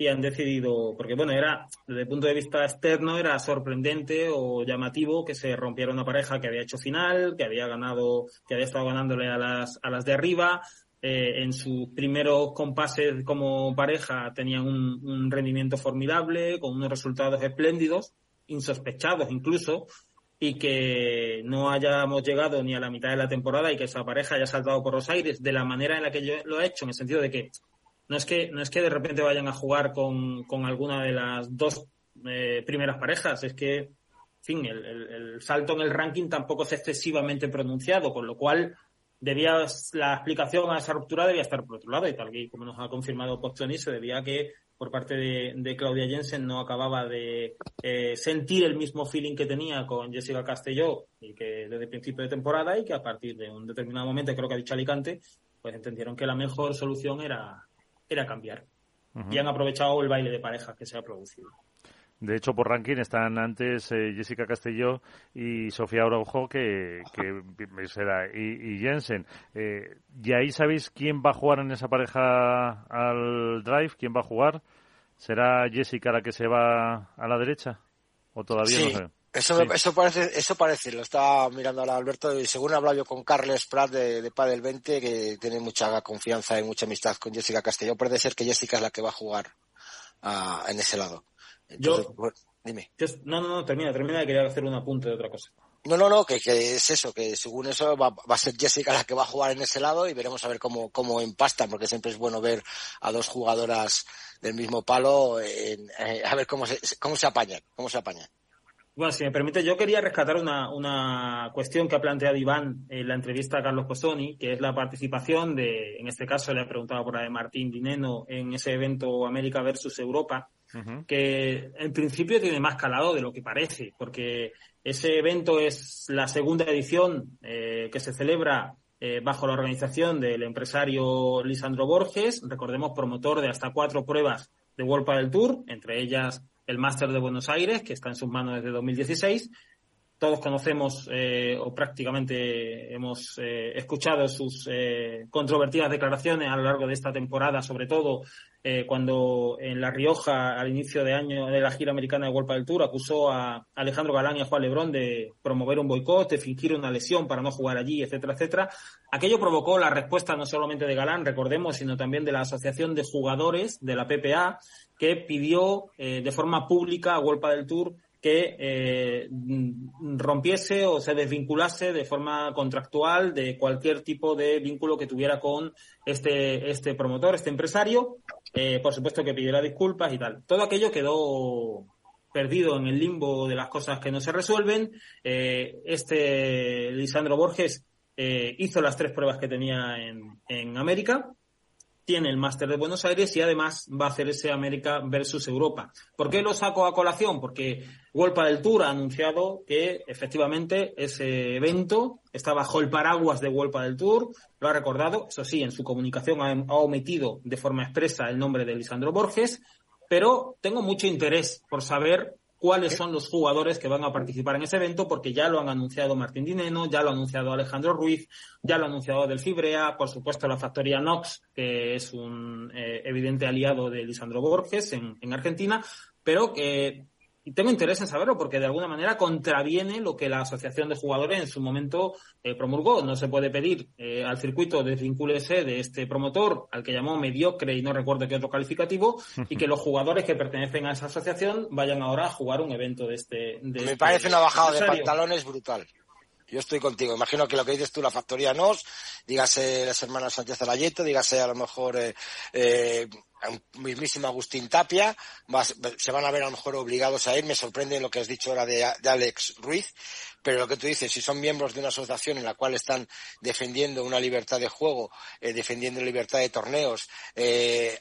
y han decidido porque bueno era desde el punto de vista externo era sorprendente o llamativo que se rompiera una pareja que había hecho final que había ganado que había estado ganándole a las a las de arriba. Eh, en sus primeros compases como pareja tenían un, un rendimiento formidable con unos resultados espléndidos insospechados incluso y que no hayamos llegado ni a la mitad de la temporada y que esa pareja haya saltado por los aires de la manera en la que yo lo he hecho, en el sentido de que no es que, no es que de repente vayan a jugar con, con alguna de las dos eh, primeras parejas, es que, en fin, el, salto en el ranking tampoco es excesivamente pronunciado, con lo cual debía, la explicación a esa ruptura debía estar por otro lado, y tal que como nos ha confirmado Postoni, se debía que por parte de, de Claudia Jensen no acababa de eh, sentir el mismo feeling que tenía con Jessica Castelló y que desde el principio de temporada y que a partir de un determinado momento, creo que ha dicho Alicante, pues entendieron que la mejor solución era, era cambiar. Y han aprovechado el baile de parejas que se ha producido. De hecho, por ranking están antes eh, Jessica Castelló y Sofía Araujo que, que será, y, y Jensen. Eh, ¿Y ahí sabéis quién va a jugar en esa pareja al drive? ¿Quién va a jugar? ¿Será Jessica la que se va a la derecha? ¿O todavía Sí, no sé? Eso, Sí. eso parece, eso parece, lo estaba mirando ahora Alberto y según he hablado yo con Carles Prat de, de Padel 20, que tiene mucha confianza y mucha amistad con Jessica Castelló, puede ser que Jessica es la que va a jugar ah, en ese lado. Entonces, Yo- bueno, dime. Yo- No, no, no, termina, termina, que quería hacer un apunte de otra cosa. No, no, no, que, que es eso, que según eso va, va a ser Jessica la que va a jugar en ese lado y veremos a ver cómo, cómo empastan, porque siempre es bueno ver a dos jugadoras del mismo palo, en- eh, a ver cómo se, cómo se apañan, cómo se apañan. Bueno, si me permite, yo quería rescatar una, una cuestión que ha planteado Iván en la entrevista a Carlos Costoni, que es la participación de, en este caso le ha preguntado por la de Martín Dineno en ese evento América versus Europa, que en principio tiene más calado de lo que parece, porque ese evento es la segunda edición eh, que se celebra eh, bajo la organización del empresario Lisandro Borges, recordemos promotor de hasta cuatro pruebas de World Padel Tour, entre ellas el Máster de Buenos Aires, que está en sus manos desde 2016. Todos conocemos eh, o prácticamente hemos eh, escuchado sus eh, controvertidas declaraciones a lo largo de esta temporada, sobre todo eh, cuando en La Rioja, al inicio de año de la gira americana de World Padel Tour, acusó a Alejandro Galán y a Juan Lebrón de promover un boicot, de fingir una lesión para no jugar allí, etcétera, etcétera. Aquello provocó la respuesta no solamente de Galán, recordemos, sino también de la Asociación de Jugadores de la PPA, que pidió eh, de forma pública a World Padel Tour que eh, rompiese o se desvinculase de forma contractual de cualquier tipo de vínculo que tuviera con este, este promotor, este empresario. Eh, por supuesto que pidiera disculpas y tal. Todo aquello quedó perdido en el limbo de las cosas que no se resuelven. Este Lisandro Borges hizo las tres pruebas que tenía en, en América, tiene el máster de Buenos Aires y además va a hacer ese América versus Europa. ¿Por qué lo saco a colación? Porque Wolpa del Tour ha anunciado que efectivamente ese evento está bajo el paraguas de Wolpa del Tour, lo ha recordado, eso sí, en su comunicación ha omitido de forma expresa el nombre de Lisandro Borges, pero tengo mucho interés por saber cuáles son los jugadores que van a participar en ese evento, porque ya lo han anunciado Martín Dineno, ya lo ha anunciado Alejandro Ruiz, ya lo ha anunciado Del Fibrea, por supuesto la factoría Nox, que es un eh, evidente aliado de Lisandro Borges en, en Argentina, pero que y tengo interés en saberlo porque de alguna manera contraviene lo que la Asociación de Jugadores en su momento eh, promulgó. No se puede pedir eh, al circuito desvincúlese de este promotor, al que llamó mediocre y no recuerdo qué otro calificativo, y que los jugadores que pertenecen a esa asociación vayan ahora a jugar un evento de este. Me este parece una bajada de pantalones brutal. Yo estoy contigo. Imagino que lo que dices tú, la factoría NOS, dígase las hermanas Sánchez Alayeto, dígase a lo mejor eh, eh, un mismísimo Agustín Tapia, se van a ver a lo mejor obligados a ir. Me sorprende lo que has dicho ahora de, Alex Ruiz, pero lo que tú dices, si son miembros de una asociación en la cual están defendiendo una libertad de juego, eh, defendiendo libertad de torneos, eh,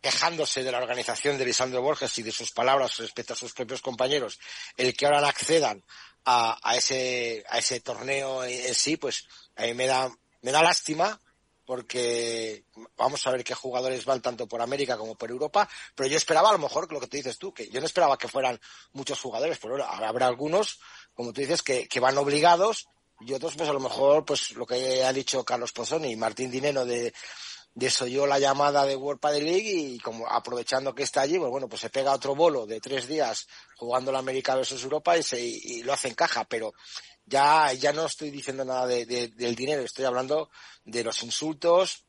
quejándose de la organización de Lisandro Borges y de sus palabras respecto a sus propios compañeros, el que ahora accedan a, ese a ese torneo en, en sí, pues a mí me da me da lástima porque vamos a ver qué jugadores van tanto por América como por Europa, pero yo esperaba a lo mejor lo que tú dices tú, que yo no esperaba que fueran muchos jugadores, pero habrá algunos, como tú dices, que, van obligados. Y otros pues a lo mejor pues lo que ha dicho Carlos Pozzoni y Martín Dineno de desoyó la llamada de World Padel League y como aprovechando que está allí, pues bueno, pues se pega otro bolo de tres días jugando la América versus Europa y, se, y lo hace en caja, pero ya, ya no estoy diciendo nada de, de, del dinero, estoy hablando de los insultos,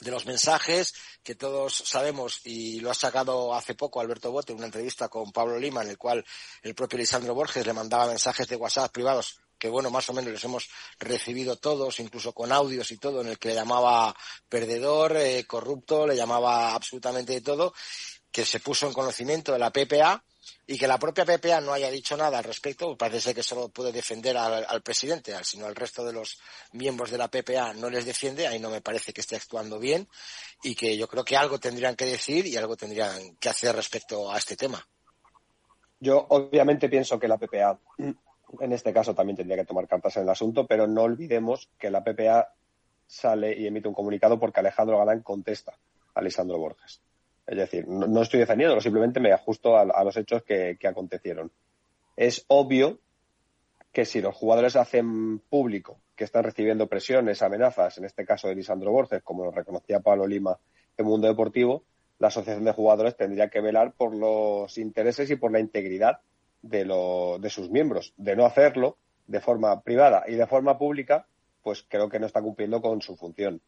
de los mensajes que todos sabemos y lo ha sacado hace poco Alberto Bote en una entrevista con Pablo Lima en el cual el propio Lisandro Borges le mandaba mensajes de WhatsApp privados que bueno, más o menos los hemos recibido todos, incluso con audios y todo, en el que le llamaba perdedor, eh, corrupto, le llamaba absolutamente de todo, que se puso en conocimiento de la PPA y que la propia PPA no haya dicho nada al respecto, parece ser que solo puede defender al, presidente, sino al resto de los miembros de la PPA no les defiende, ahí no me parece que esté actuando bien y que yo creo que algo tendrían que decir y algo tendrían que hacer respecto a este tema. Yo obviamente pienso que la PPA en este caso también tendría que tomar cartas en el asunto, pero no olvidemos que la PPA sale y emite un comunicado porque Alejandro Galán contesta a Alessandro Borges. Es decir, no, no estoy defendiéndolo, simplemente me ajusto a, los hechos que, que, acontecieron. Es obvio que si los jugadores hacen público que están recibiendo presiones, amenazas, en este caso de Lisandro Borges, como lo reconocía Pablo Lima en Mundo Deportivo, la Asociación de Jugadores tendría que velar por los intereses y por la integridad de, lo, de sus miembros. De no hacerlo de forma privada y de forma pública, pues creo que no está cumpliendo con su función.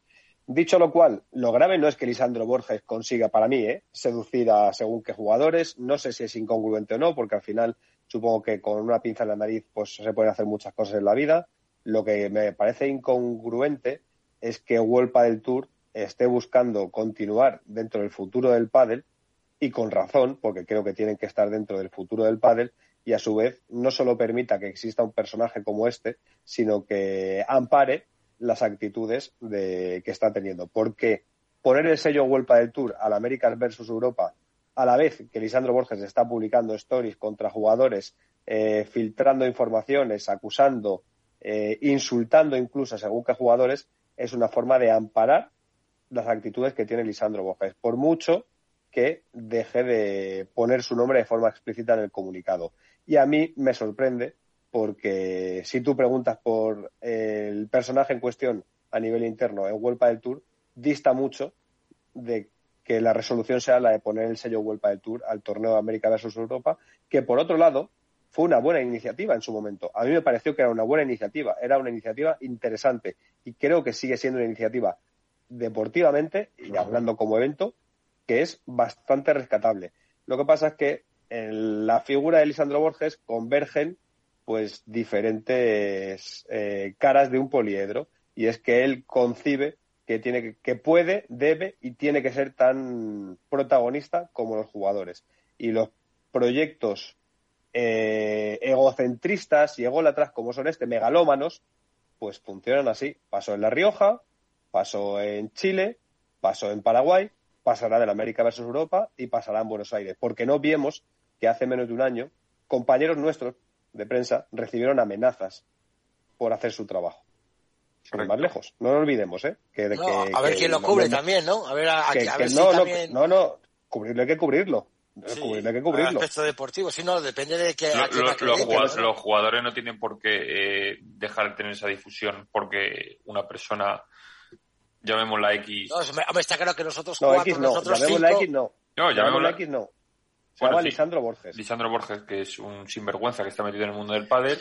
Dicho lo cual, lo grave no es que Lisandro Borges consiga, para mí, ¿eh? seducir a según qué jugadores. No sé si es incongruente o no, porque al final supongo que con una pinza en la nariz pues se pueden hacer muchas cosas en la vida. Lo que me parece incongruente es que Huelpa del Tour esté buscando continuar dentro del futuro del pádel y con razón, porque creo que tienen que estar dentro del futuro del pádel y a su vez no solo permita que exista un personaje como este, sino que ampare las actitudes de, que está teniendo. Porque poner el sello Huelpa del Tour al Américas versus Europa, a la vez que Lisandro Borges está publicando stories contra jugadores, eh, filtrando informaciones, acusando, eh, insultando incluso según qué jugadores, es una forma de amparar las actitudes que tiene Lisandro Borges. Por mucho que deje de poner su nombre de forma explícita en el comunicado. Y a mí me sorprende porque si tú preguntas por el personaje en cuestión a nivel interno en Huelpa del Tour, dista mucho de que la resolución sea la de poner el sello Huelpa del Tour al torneo de América versus Europa, que por otro lado fue una buena iniciativa en su momento. A mí me pareció que era una buena iniciativa, era una iniciativa interesante y creo que sigue siendo una iniciativa deportivamente y hablando como evento que es bastante rescatable. Lo que pasa es que en la figura de Lisandro Borges convergen pues diferentes eh, caras de un poliedro y es que él concibe que tiene que, puede, debe y tiene que ser tan protagonista como los jugadores. Y los proyectos eh, egocentristas y ególatras como son este megalómanos pues funcionan así. Pasó en La Rioja pasó en Chile pasó en Paraguay pasará en América versus Europa y pasará en Buenos Aires. Porque no vemos que hace menos de un año compañeros nuestros de prensa recibieron amenazas por hacer su trabajo. Sin más lejos. No lo olvidemos, ¿eh? Que, no, que, a ver que, quién lo cubre no, también, ¿no? A ver, a, que, a ver no, si no, también... no, no, cubrirlo hay que cubrirlo. Sí, Cubrirlo, hay que el cubrirlo. aspecto deportivo, si no, depende de que... Lo- lo- los, jugadores, ¿no? los jugadores no tienen por qué eh, dejar de tener esa difusión porque una persona, llamémosla X, No, hombre, está claro que nosotros No, cuatro, X no. nosotros Llamémosla cinco... X no. No, Llamémosla llamémosla- X no. Bueno, sí. Lisandro Borges. Lisandro Borges, que es un sinvergüenza que está metido en el mundo del pádel,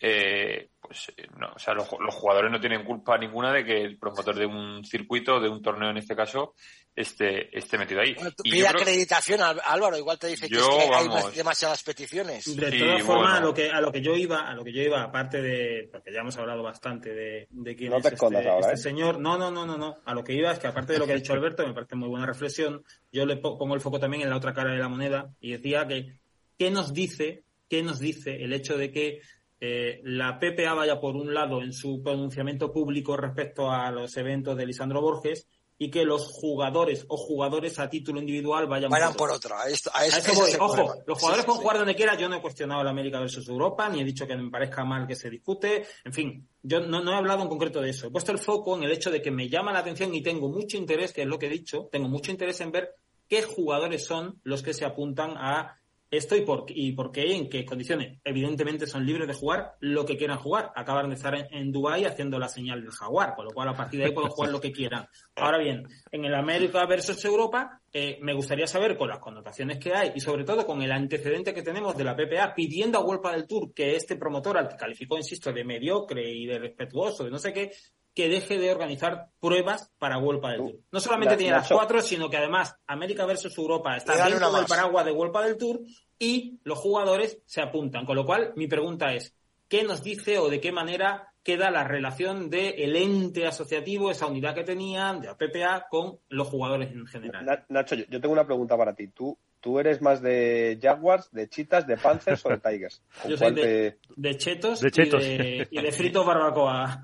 eh, pues eh, no, o sea, los, los jugadores no tienen culpa ninguna de que el promotor de un circuito, de un torneo en este caso, esté, esté metido ahí. Bueno, Y Pide creo- acreditación, Álvaro, igual te dice que, es que hay más- demasiadas peticiones. De Sí, todas formas, bueno. a lo que a lo que yo iba, a lo que yo iba, aparte de, porque ya hemos hablado bastante de, de quién No es te este, ahora, este ¿eh? señor. No, no, no, no, no. A lo que iba es que aparte de lo que ha dicho Alberto, me parece muy buena reflexión. Yo le po- pongo el foco también en la otra cara de la moneda y decía que qué nos dice, qué nos dice el hecho de que eh, la PPA vaya por un lado en su pronunciamiento público respecto a los eventos de Lisandro Borges y que los jugadores o jugadores a título individual vayan, Vayan por otro. A a A eso, voy. el Ojo, problema. los jugadores sí, pueden sí. jugar donde quiera. Yo no he cuestionado la América versus Europa, ni he dicho que me parezca mal que se discute. En fin, yo no, no he hablado en concreto de eso. He puesto el foco en el hecho de que me llama la atención y tengo mucho interés, que es lo que he dicho, tengo mucho interés en ver qué jugadores son los que se apuntan a esto y por, y por qué, en qué condiciones. Evidentemente son libres de jugar lo que quieran jugar. Acaban de estar en, en Dubái haciendo la señal del jaguar, con lo cual a partir de ahí pueden jugar lo que quieran. Ahora bien, en el América versus Europa, eh, me gustaría saber con las connotaciones que hay y sobre todo con el antecedente que tenemos de la PPA pidiendo a Huelpa del Tour que este promotor, al que calificó, insisto, de mediocre y de respetuoso, de no sé qué, que deje de organizar pruebas para Huelpa del Tour. No solamente tiene las cuatro, sino que además América versus Europa está dentro del paraguas de Huelpa del Tour y los jugadores se apuntan. Con lo cual, mi pregunta es, ¿qué nos dice o de qué manera queda la relación del ente asociativo, esa unidad que tenían, de la PPA, con los jugadores en general? Na- Nacho, yo, yo tengo una pregunta para ti. ¿Tú, ¿Tú eres más de Jaguars, de Chitas, de Panthers o de Tigers? ¿Con Yo soy de, te- de chetos, De chetos. Y, de, y de fritos barbacoa.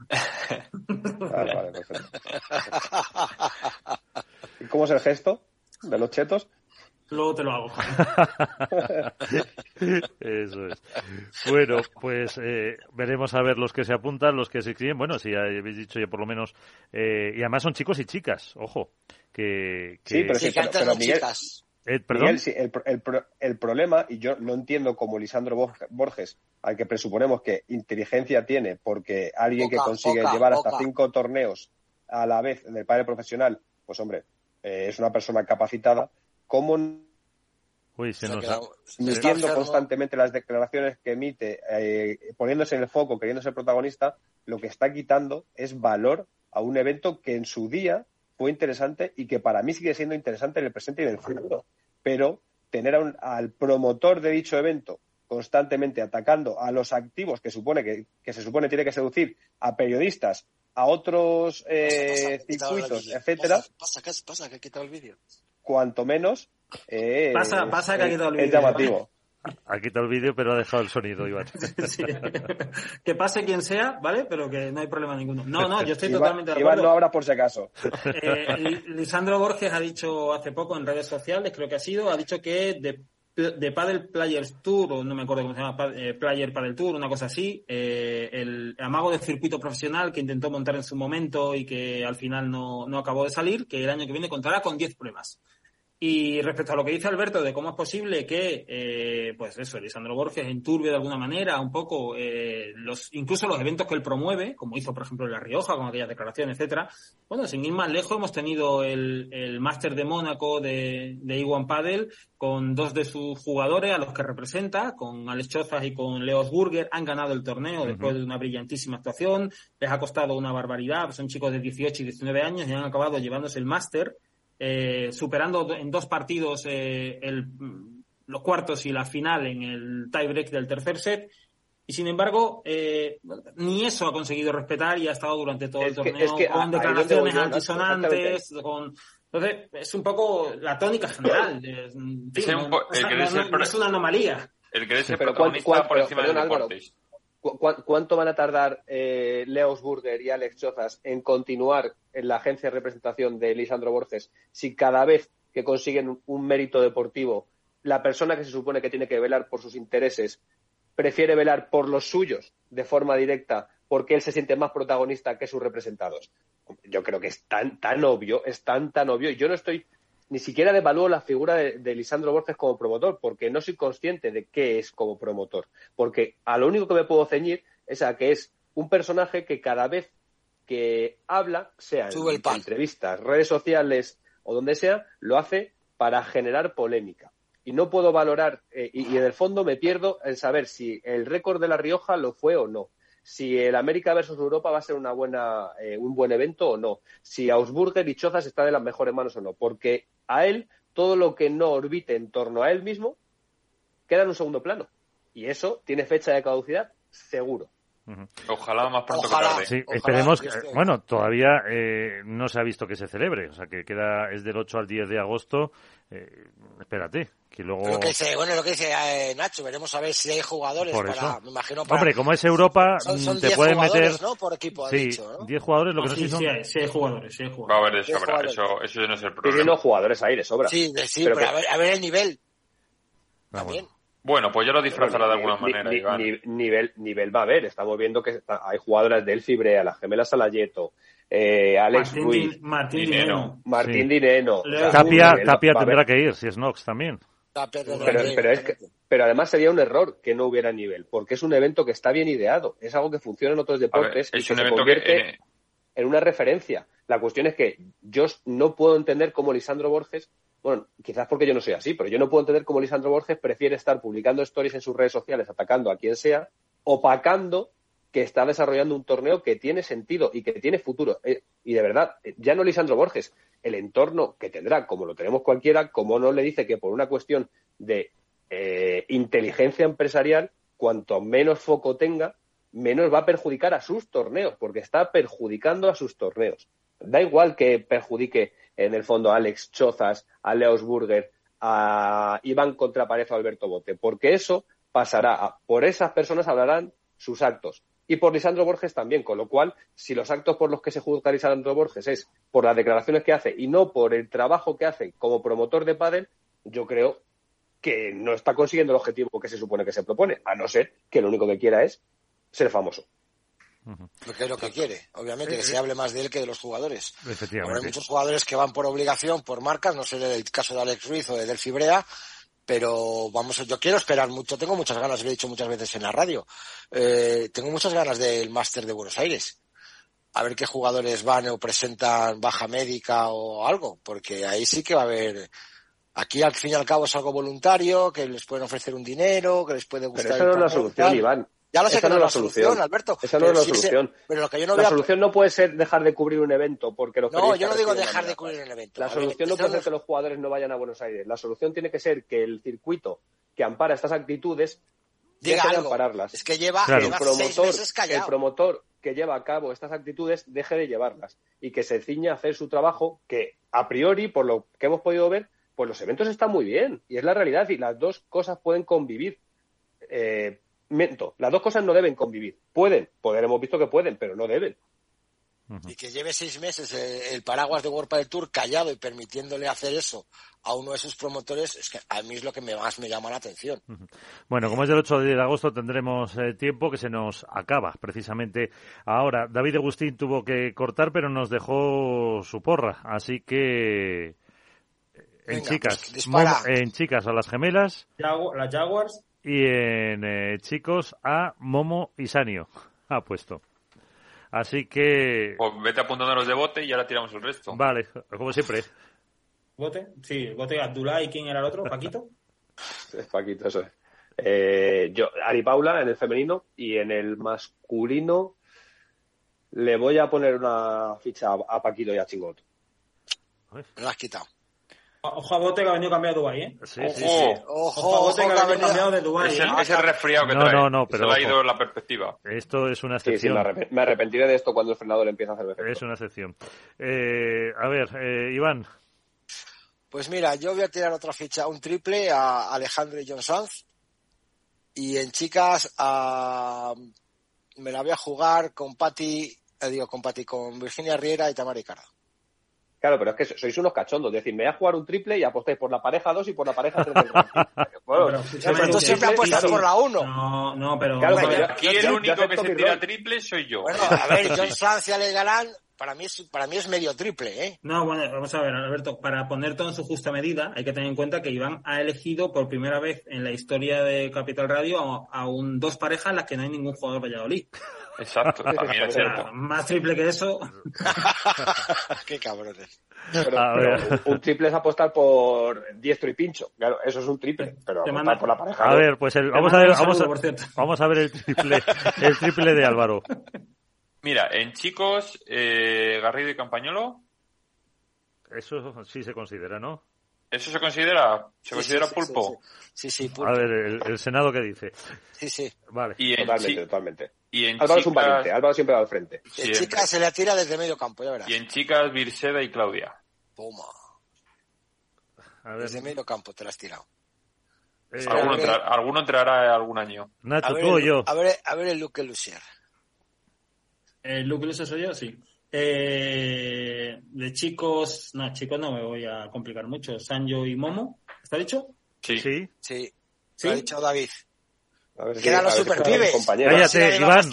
Vale, vale, perfecto. ¿Y cómo es el gesto de los chetos? Luego te lo hago. Eso es. Bueno, pues eh, veremos a ver los que se apuntan, los que se inscriben. Bueno, si habéis dicho ya por lo menos. eh, y además son chicos y chicas, ojo. Que, que- Sí, pero Sí, pero- Miguel- chicas. Eh, perdón. Miguel, sí, el, pro- el pro- el problema, y yo lo entiendo como Lisandro Borg- Borges, al que presuponemos que inteligencia tiene, porque alguien que consigue poca, llevar hasta cinco torneos a la vez en el padre profesional, pues hombre, eh, es una persona capacitada, ¿cómo Uy, se nos ha- constantemente las declaraciones que emite, eh, poniéndose en el foco, queriendo ser protagonista, lo que está quitando es valor a un evento que en su día fue interesante y que para mí sigue siendo interesante en el presente y en el futuro. Pero tener a un- al promotor de dicho evento constantemente atacando a los activos que supone que, que se supone tiene que seducir a periodistas, a otros eh, Pasa, pasa, circuitos, etcétera, Pasa, pasa. Que he quitado el vídeo. cuanto menos eh, Pasa- es- pasa que ha es- quitado el es vídeo, llamativo. Ha quitado el vídeo, pero ha dejado el sonido, Iván. Sí. que pase quien sea, ¿vale? Pero que no hay problema ninguno. No, no, yo estoy Iván- totalmente de Iván acuerdo. no habla por si acaso. Eh, Li- Lisandro Borges ha dicho hace poco en redes sociales, creo que ha sido, ha dicho que de, de Paddle Players Tour, o no me acuerdo cómo se llama, eh, Player Paddle Tour, una cosa así, eh, el amago de circuito profesional que intentó montar en su momento y que al final no, no acabó de salir, que el año que viene contará con 10 pruebas. Y respecto a lo que dice Alberto de cómo es posible que, eh, pues eso, Lisandro Borges enturbie de alguna manera un poco eh, los, incluso los eventos que él promueve, como hizo por ejemplo en La Rioja con aquellas declaraciones, etcétera. Bueno, sin ir más lejos, hemos tenido el, el Máster de Mónaco de, de Iwan Padel con dos de sus jugadores a los que representa, con Alex Chozas y con Leos Burger, han ganado el torneo después de una brillantísima actuación, les ha costado una barbaridad, son chicos de 18 y 19 años y han acabado llevándose el Máster eh, superando do- en dos partidos eh, el, mm, los cuartos y la final en el tiebreak del tercer set. Y sin embargo, eh, ni eso ha conseguido respetar y ha estado durante todo el Es que- torneo es que con declaraciones altisonantes, con... Entonces, es un poco la tónica general. Es, Es un el no- no- es una anomalía. El querer ser Pero protagonista ¿cuánto- por encima perdón, del Álvaro, deporte. ¿Cu- cu- ¿Cuánto van a tardar eh, Leos Burger y Alex Chozas en continuar en la agencia de representación de Lisandro Borges si cada vez que consiguen un- mérito deportivo, la persona que se supone que tiene que velar por sus intereses prefiere velar por los suyos de forma directa porque él se siente más protagonista que sus representados? Yo creo que es tan, tan obvio, es tan, tan obvio. Y yo no estoy ni siquiera devalúo la figura de, de, Lisandro Borges como promotor, porque no soy consciente de qué es como promotor. Porque a lo único que me puedo ceñir es a que es un personaje que cada vez que habla, sea en entrevistas, redes sociales o donde sea, lo hace para generar polémica. Y no puedo valorar, eh, y, en el fondo me pierdo en saber si el récord de La Rioja lo fue o no si el América versus Europa va a ser una buena, eh, un buen evento o no, si Ausburger y Chozas están en las mejores manos o no, porque a él todo lo que no orbite en torno a él mismo queda en un segundo plano. Y eso tiene fecha de caducidad seguro. Ojalá más pronto que tarde. Sí, esperemos. bueno, todavía eh, no se ha visto que se celebre, o sea que queda es del 8 al 10 de agosto. Eh, espérate, que luego. Lo que dice, bueno, lo que dice eh, Nacho, veremos a ver si hay jugadores Por para, me imagino para... Hombre, como es Europa, son, te pueden meter. ¿no? Por equipo, sí, dicho, ¿no? 10 jugadores, lo que No, no sí, sé si son. sí, hay, sí hay jugadores, sí hay Va a haber de sobra, eso, eso no es el problema. viendo jugadores ahí de sobra. Sí, de- sí, Pero pero, que- a, ver, a ver el nivel Ah, también. Bueno, pues ya lo disfrazará de Bueno, alguna ni- manera, ni- Iván. ni- nivel, nivel va a haber. Estamos viendo que está- hay jugadoras del Fibrea, las gemelas Salayeto, eh, Alex Martín, Ruiz, Martín. Dinero. Martín Sí. Dineno. O sea, Tapia, Tapia tendrá que ir, si es Nox también. Pero, que ir, pero, es que- pero además sería un error que no hubiera nivel, porque es un evento que está bien ideado, es algo que funciona en otros ver, deportes y es que un se evento convierte que... eh, en una referencia. La cuestión es que yo no puedo entender cómo Lisandro Borges, bueno, quizás porque yo no soy así, pero yo no puedo entender cómo Lisandro Borges prefiere estar publicando stories en sus redes sociales atacando a quien sea, opacando que está desarrollando un torneo que tiene sentido y que tiene futuro. Eh, y de verdad, eh, ya no Lisandro Borges, el entorno que tendrá, como lo tenemos cualquiera, como no le dice que por una cuestión de eh, inteligencia empresarial, cuanto menos foco tenga, menos va a perjudicar a sus torneos, porque está perjudicando a sus torneos. Da igual que perjudique en el fondo a Alex Chozas, a Leos Burger, a Iván Contrapared o a Alberto Bote, porque eso pasará. a- por esas personas hablarán sus actos. Y por Lisandro Borges también, con lo cual, si los actos por los que se juzga Lisandro Borges es por las declaraciones que hace y no por el trabajo que hace como promotor de pádel, yo creo que no está consiguiendo el objetivo que se supone que se propone, a no ser que lo único que quiera es ser famoso. Lo que es lo que quiere, obviamente, que se hable más de él que de los jugadores. Ahora hay Efectivamente. muchos jugadores que van por obligación, por marcas, no sé el caso de Alex Ruiz o de Del Fibrea, pero vamos, yo quiero esperar mucho, tengo muchas ganas, lo he dicho muchas veces en la radio, eh, tengo muchas ganas del Máster de Buenos Aires. A ver qué jugadores van o presentan baja médica o algo, porque ahí sí que va a haber, aquí al fin y al cabo es algo voluntario, que les pueden ofrecer un dinero, que les puede gustar. Pero esa el no es la solución, tal. Iván. Ya lo sé Esa que no es la solución. solución, Alberto. Esa no pero es la sí se- solución. pero lo que yo no la veo solución no puede ser dejar de cubrir un evento porque los No, yo no digo dejar de cubrir el evento. La solución no puede ser que los jugadores no vayan a Buenos Aires. La solución tiene que ser que el circuito que ampara estas actitudes Diga deje de algo. ampararlas. Es que lleva, Claro. lleva el seis promotor, meses el promotor que lleva a cabo estas actitudes deje de llevarlas y que se ciña a hacer su trabajo que a priori, por lo que hemos podido ver, pues los eventos están muy bien y es la realidad y las dos cosas pueden convivir. Eh, miento, las dos cosas no deben convivir. Pueden, poder hemos visto que pueden, pero no deben. Y que lleve seis meses el paraguas de World Padel Tour callado y permitiéndole hacer eso a uno de sus promotores, es que a mí es lo que me- más me llama la atención. Bueno, como es del 8 de agosto, tendremos eh, tiempo que se nos acaba precisamente ahora. David Agustín tuvo que cortar, pero nos dejó su porra. Así que. eh, En Venga, chicas, pues, en chicas a las gemelas Jagu- las Jaguars. Y en eh, chicos a Momo y Sanio. Ha puesto. Así que. Pues vete apuntando los de bote y ahora tiramos el resto. Vale, como siempre. Bote. Sí, Bote Abdullah y quién era el otro, Paquito. Es Paquito, eso es. Eh, yo, Ari Paula en el femenino y en el masculino le voy a poner una ficha a, a Paquito y a Chingoto. Me lo has quitado. Ojo a Bote que ha venido cambiado de Dubái, ¿eh? Sí, Ojo. sí, sí. Ojo, Ojo a Bote que ha venido cambiado de Dubái, Es ¿eh? el, es el resfriado que No, trae. no, no, Se pero le ha ido la perspectiva. Esto es una Sí, sí, excepción. me, arrep- me arrepentiré de esto cuando el frenador empiece a hacer efecto. es una excepción. Eh, a ver, eh, Iván. Pues mira, yo voy a tirar otra ficha, un triple a Alejandro y John Sanz. Y en chicas, a... me la voy a jugar con Patti, eh, digo, con Patti, con Virginia Riera y Tamara Ricardo. Claro, pero es que sois unos cachondos. Es decir, me voy a jugar un triple y apostáis por la pareja 2 y por la pareja 3 del ranking. Bueno, Pero, tú siempre apuestas por la 1. No, no, pero. Claro, pero. Aquí yo- el yo único que se tira triple soy yo. Bueno, a ver, John Sanz y Alex Galán, para mí es, para mí es medio triple, ¿eh? No, bueno, vamos a ver, Alberto, para poner todo en su justa medida, hay que tener en cuenta que Iván ha elegido por primera vez en la historia de Capital Radio a, a un dos parejas en las que no hay ningún jugador Valladolid. Exacto, también es cierto. Más triple que eso. Qué cabrones. Pero, A pero ver. un, triple es apostar por diestro y pincho. Claro, eso es un triple, pero apostar manda- por la pareja. A ver, pues el, vamos a ver, un vamos saludo, a, por cierto. vamos a ver el triple, el triple de Álvaro. Mira, en chicos, eh, Garrido y Campañolo, Eso sí se considera, ¿no? ¿eso se considera? ¿Se Sí, considera sí, sí, pulpo? Sí, sí, A pulpo. ver, el, el Senado qué dice. Sí, sí. Vale. Y en, Totalmente, chi- totalmente. Y en Álvaro es un chicas, valiente, Álvaro siempre va al frente. El siempre. chica se le tira desde medio campo, ya verás. y en chicas, Virseda y Claudia. Toma. A ver, Desde medio campo te la has tirado. eh, Alguno, ver. alguno entrará algún año. A Nacho, ver, tú o el- yo. A ver, a ver el Luque Lucier. ¿El Luke Luce soy yo? Sí. Eh, de chicos, no, chicos no me voy a complicar mucho. Sanjo y Momo, ¿está dicho? Sí. Sí. Sí, ¿Sí? lo ha dicho David. A ver si- los superpibes. Cállate, Sí, Iván.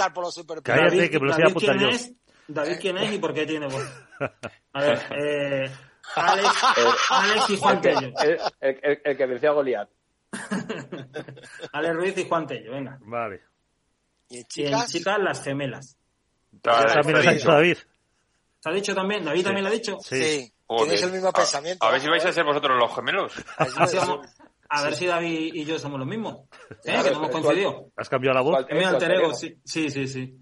Cállate, que me los iba a apuntar quién yo. es? David quién es y por qué tiene voz. A ver, eh, Alex, Alex y Juan Tello. El, el- el- el que venció a Goliat. Alex Ruiz y Juan Tello, venga. Vale. Y en Y en chicas, chicas, las gemelas. También nos ha dicho. David. ¿Se ha dicho también? ¿David también lo ha dicho? Sí. sí, tenéis el mismo A- pensamiento. A ver si vais a ser vosotros los gemelos. A, ver si vamos- a ver si David y yo somos los mismos. ¿Eh? Claro, que no hemos ¿cuál- coincidido. ¿Has cambiado la voz? ¿Cuál- Es mi ¿Cuál alter ego, sí, sí, sí. sí.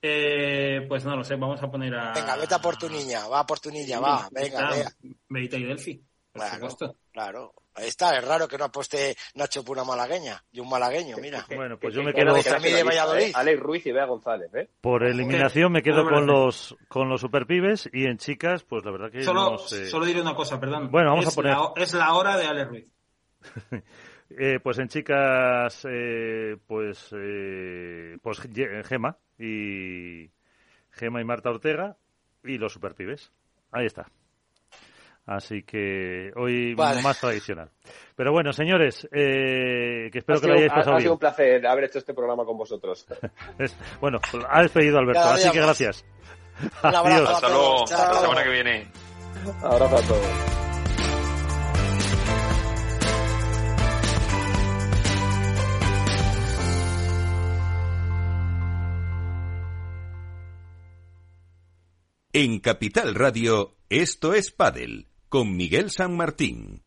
Eh, pues no lo sé, vamos a poner a... Venga, vete a por tu niña, va por tu niña, va, venga, Ah, venga. Medita y Delphi, por Claro, supuesto. claro. Ahí está, es raro que no aposte Nacho por una malagueña y un malagueño, mira. Bueno, pues yo me que- quedo- que- Que a mí de Valladolid. Alex Ruiz y Bea González, ¿eh? Por eliminación me quedo con los con los superpibes y en chicas, pues la verdad que Solo, no sé. solo diré una cosa, perdón. Bueno, vamos es a poner- La, es la hora de Alex Ruiz. Eh, pues en chicas, eh, pues, eh, pues Ge- Gema y Gema y Marta Ortega y los superpibes. Ahí está. Así que hoy Vale. más tradicional. Pero bueno, señores, eh, que espero ha que sido, lo hayáis ha- pasado ha sido un placer haber hecho este programa con vosotros. Es- bueno, ha despedido Alberto, así que gracias. Un abrazo Adiós. Hasta luego. Hasta la semana que viene. Abrazo a todos. En Capital Radio, esto es Padel, con Miguel San Martín.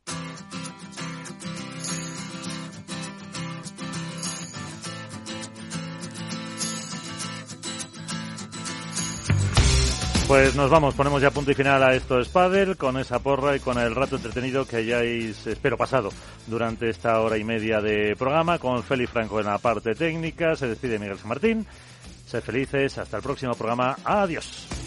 Pues nos vamos, ponemos ya punto y final a esto es Padel, con esa porra y con el rato entretenido que hayáis, espero, pasado durante esta hora y media de programa, con Félix Franco en la parte técnica, se despide Miguel San Martín. Sed felices, hasta el próximo programa, adiós.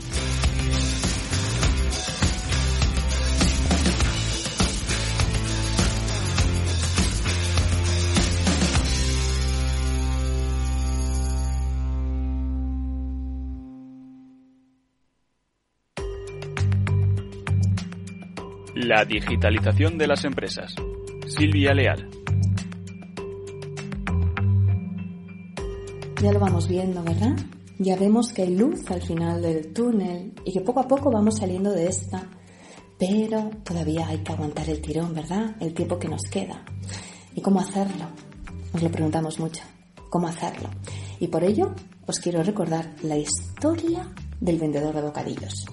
La digitalización de las empresas. Silvia Leal. Ya lo vamos viendo, ¿verdad? Ya vemos que hay luz al final del túnel y que poco a poco vamos saliendo de esta, pero todavía hay que aguantar el tirón, ¿verdad? El tiempo que nos queda. ¿Y cómo hacerlo? Nos lo preguntamos mucho. ¿Cómo hacerlo? Y por ello os quiero recordar la historia del vendedor de bocadillos.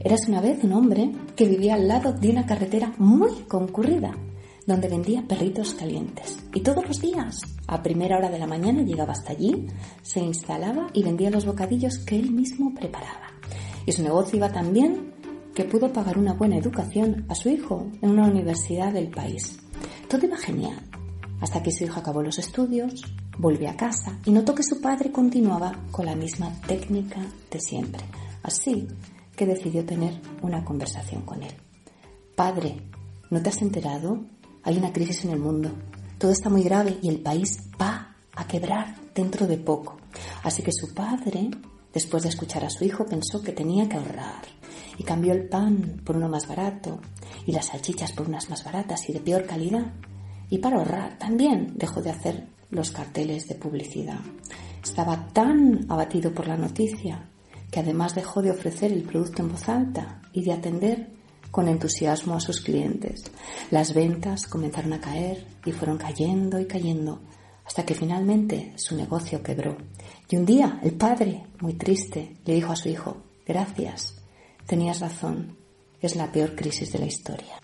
Eras una vez un hombre que vivía al lado de una carretera muy concurrida, donde vendía perritos calientes. Y todos los días, a primera hora de la mañana, llegaba hasta allí, se instalaba y vendía los bocadillos que él mismo preparaba. Y su negocio iba tan bien que pudo pagar una buena educación a su hijo en una universidad del país. Todo iba genial, hasta que su hijo acabó los estudios, volvió a casa y notó que su padre continuaba con la misma técnica de siempre. Así que decidió tener una conversación con él. Padre, ¿no te has enterado? Hay una crisis en el mundo. Todo está muy grave y el país va a quebrar dentro de poco. Así que su padre, después de escuchar a su hijo, pensó que tenía que ahorrar y cambió el pan por uno más barato y las salchichas por unas más baratas y de peor calidad. Y para ahorrar también dejó de hacer los carteles de publicidad. Estaba tan abatido por la noticia que además dejó de ofrecer el producto en voz alta y de atender con entusiasmo a sus clientes. Las ventas comenzaron a caer y fueron cayendo y cayendo hasta que finalmente su negocio quebró. Y un día el padre, muy triste, le dijo a su hijo, gracias, tenías razón, es la peor crisis de la historia.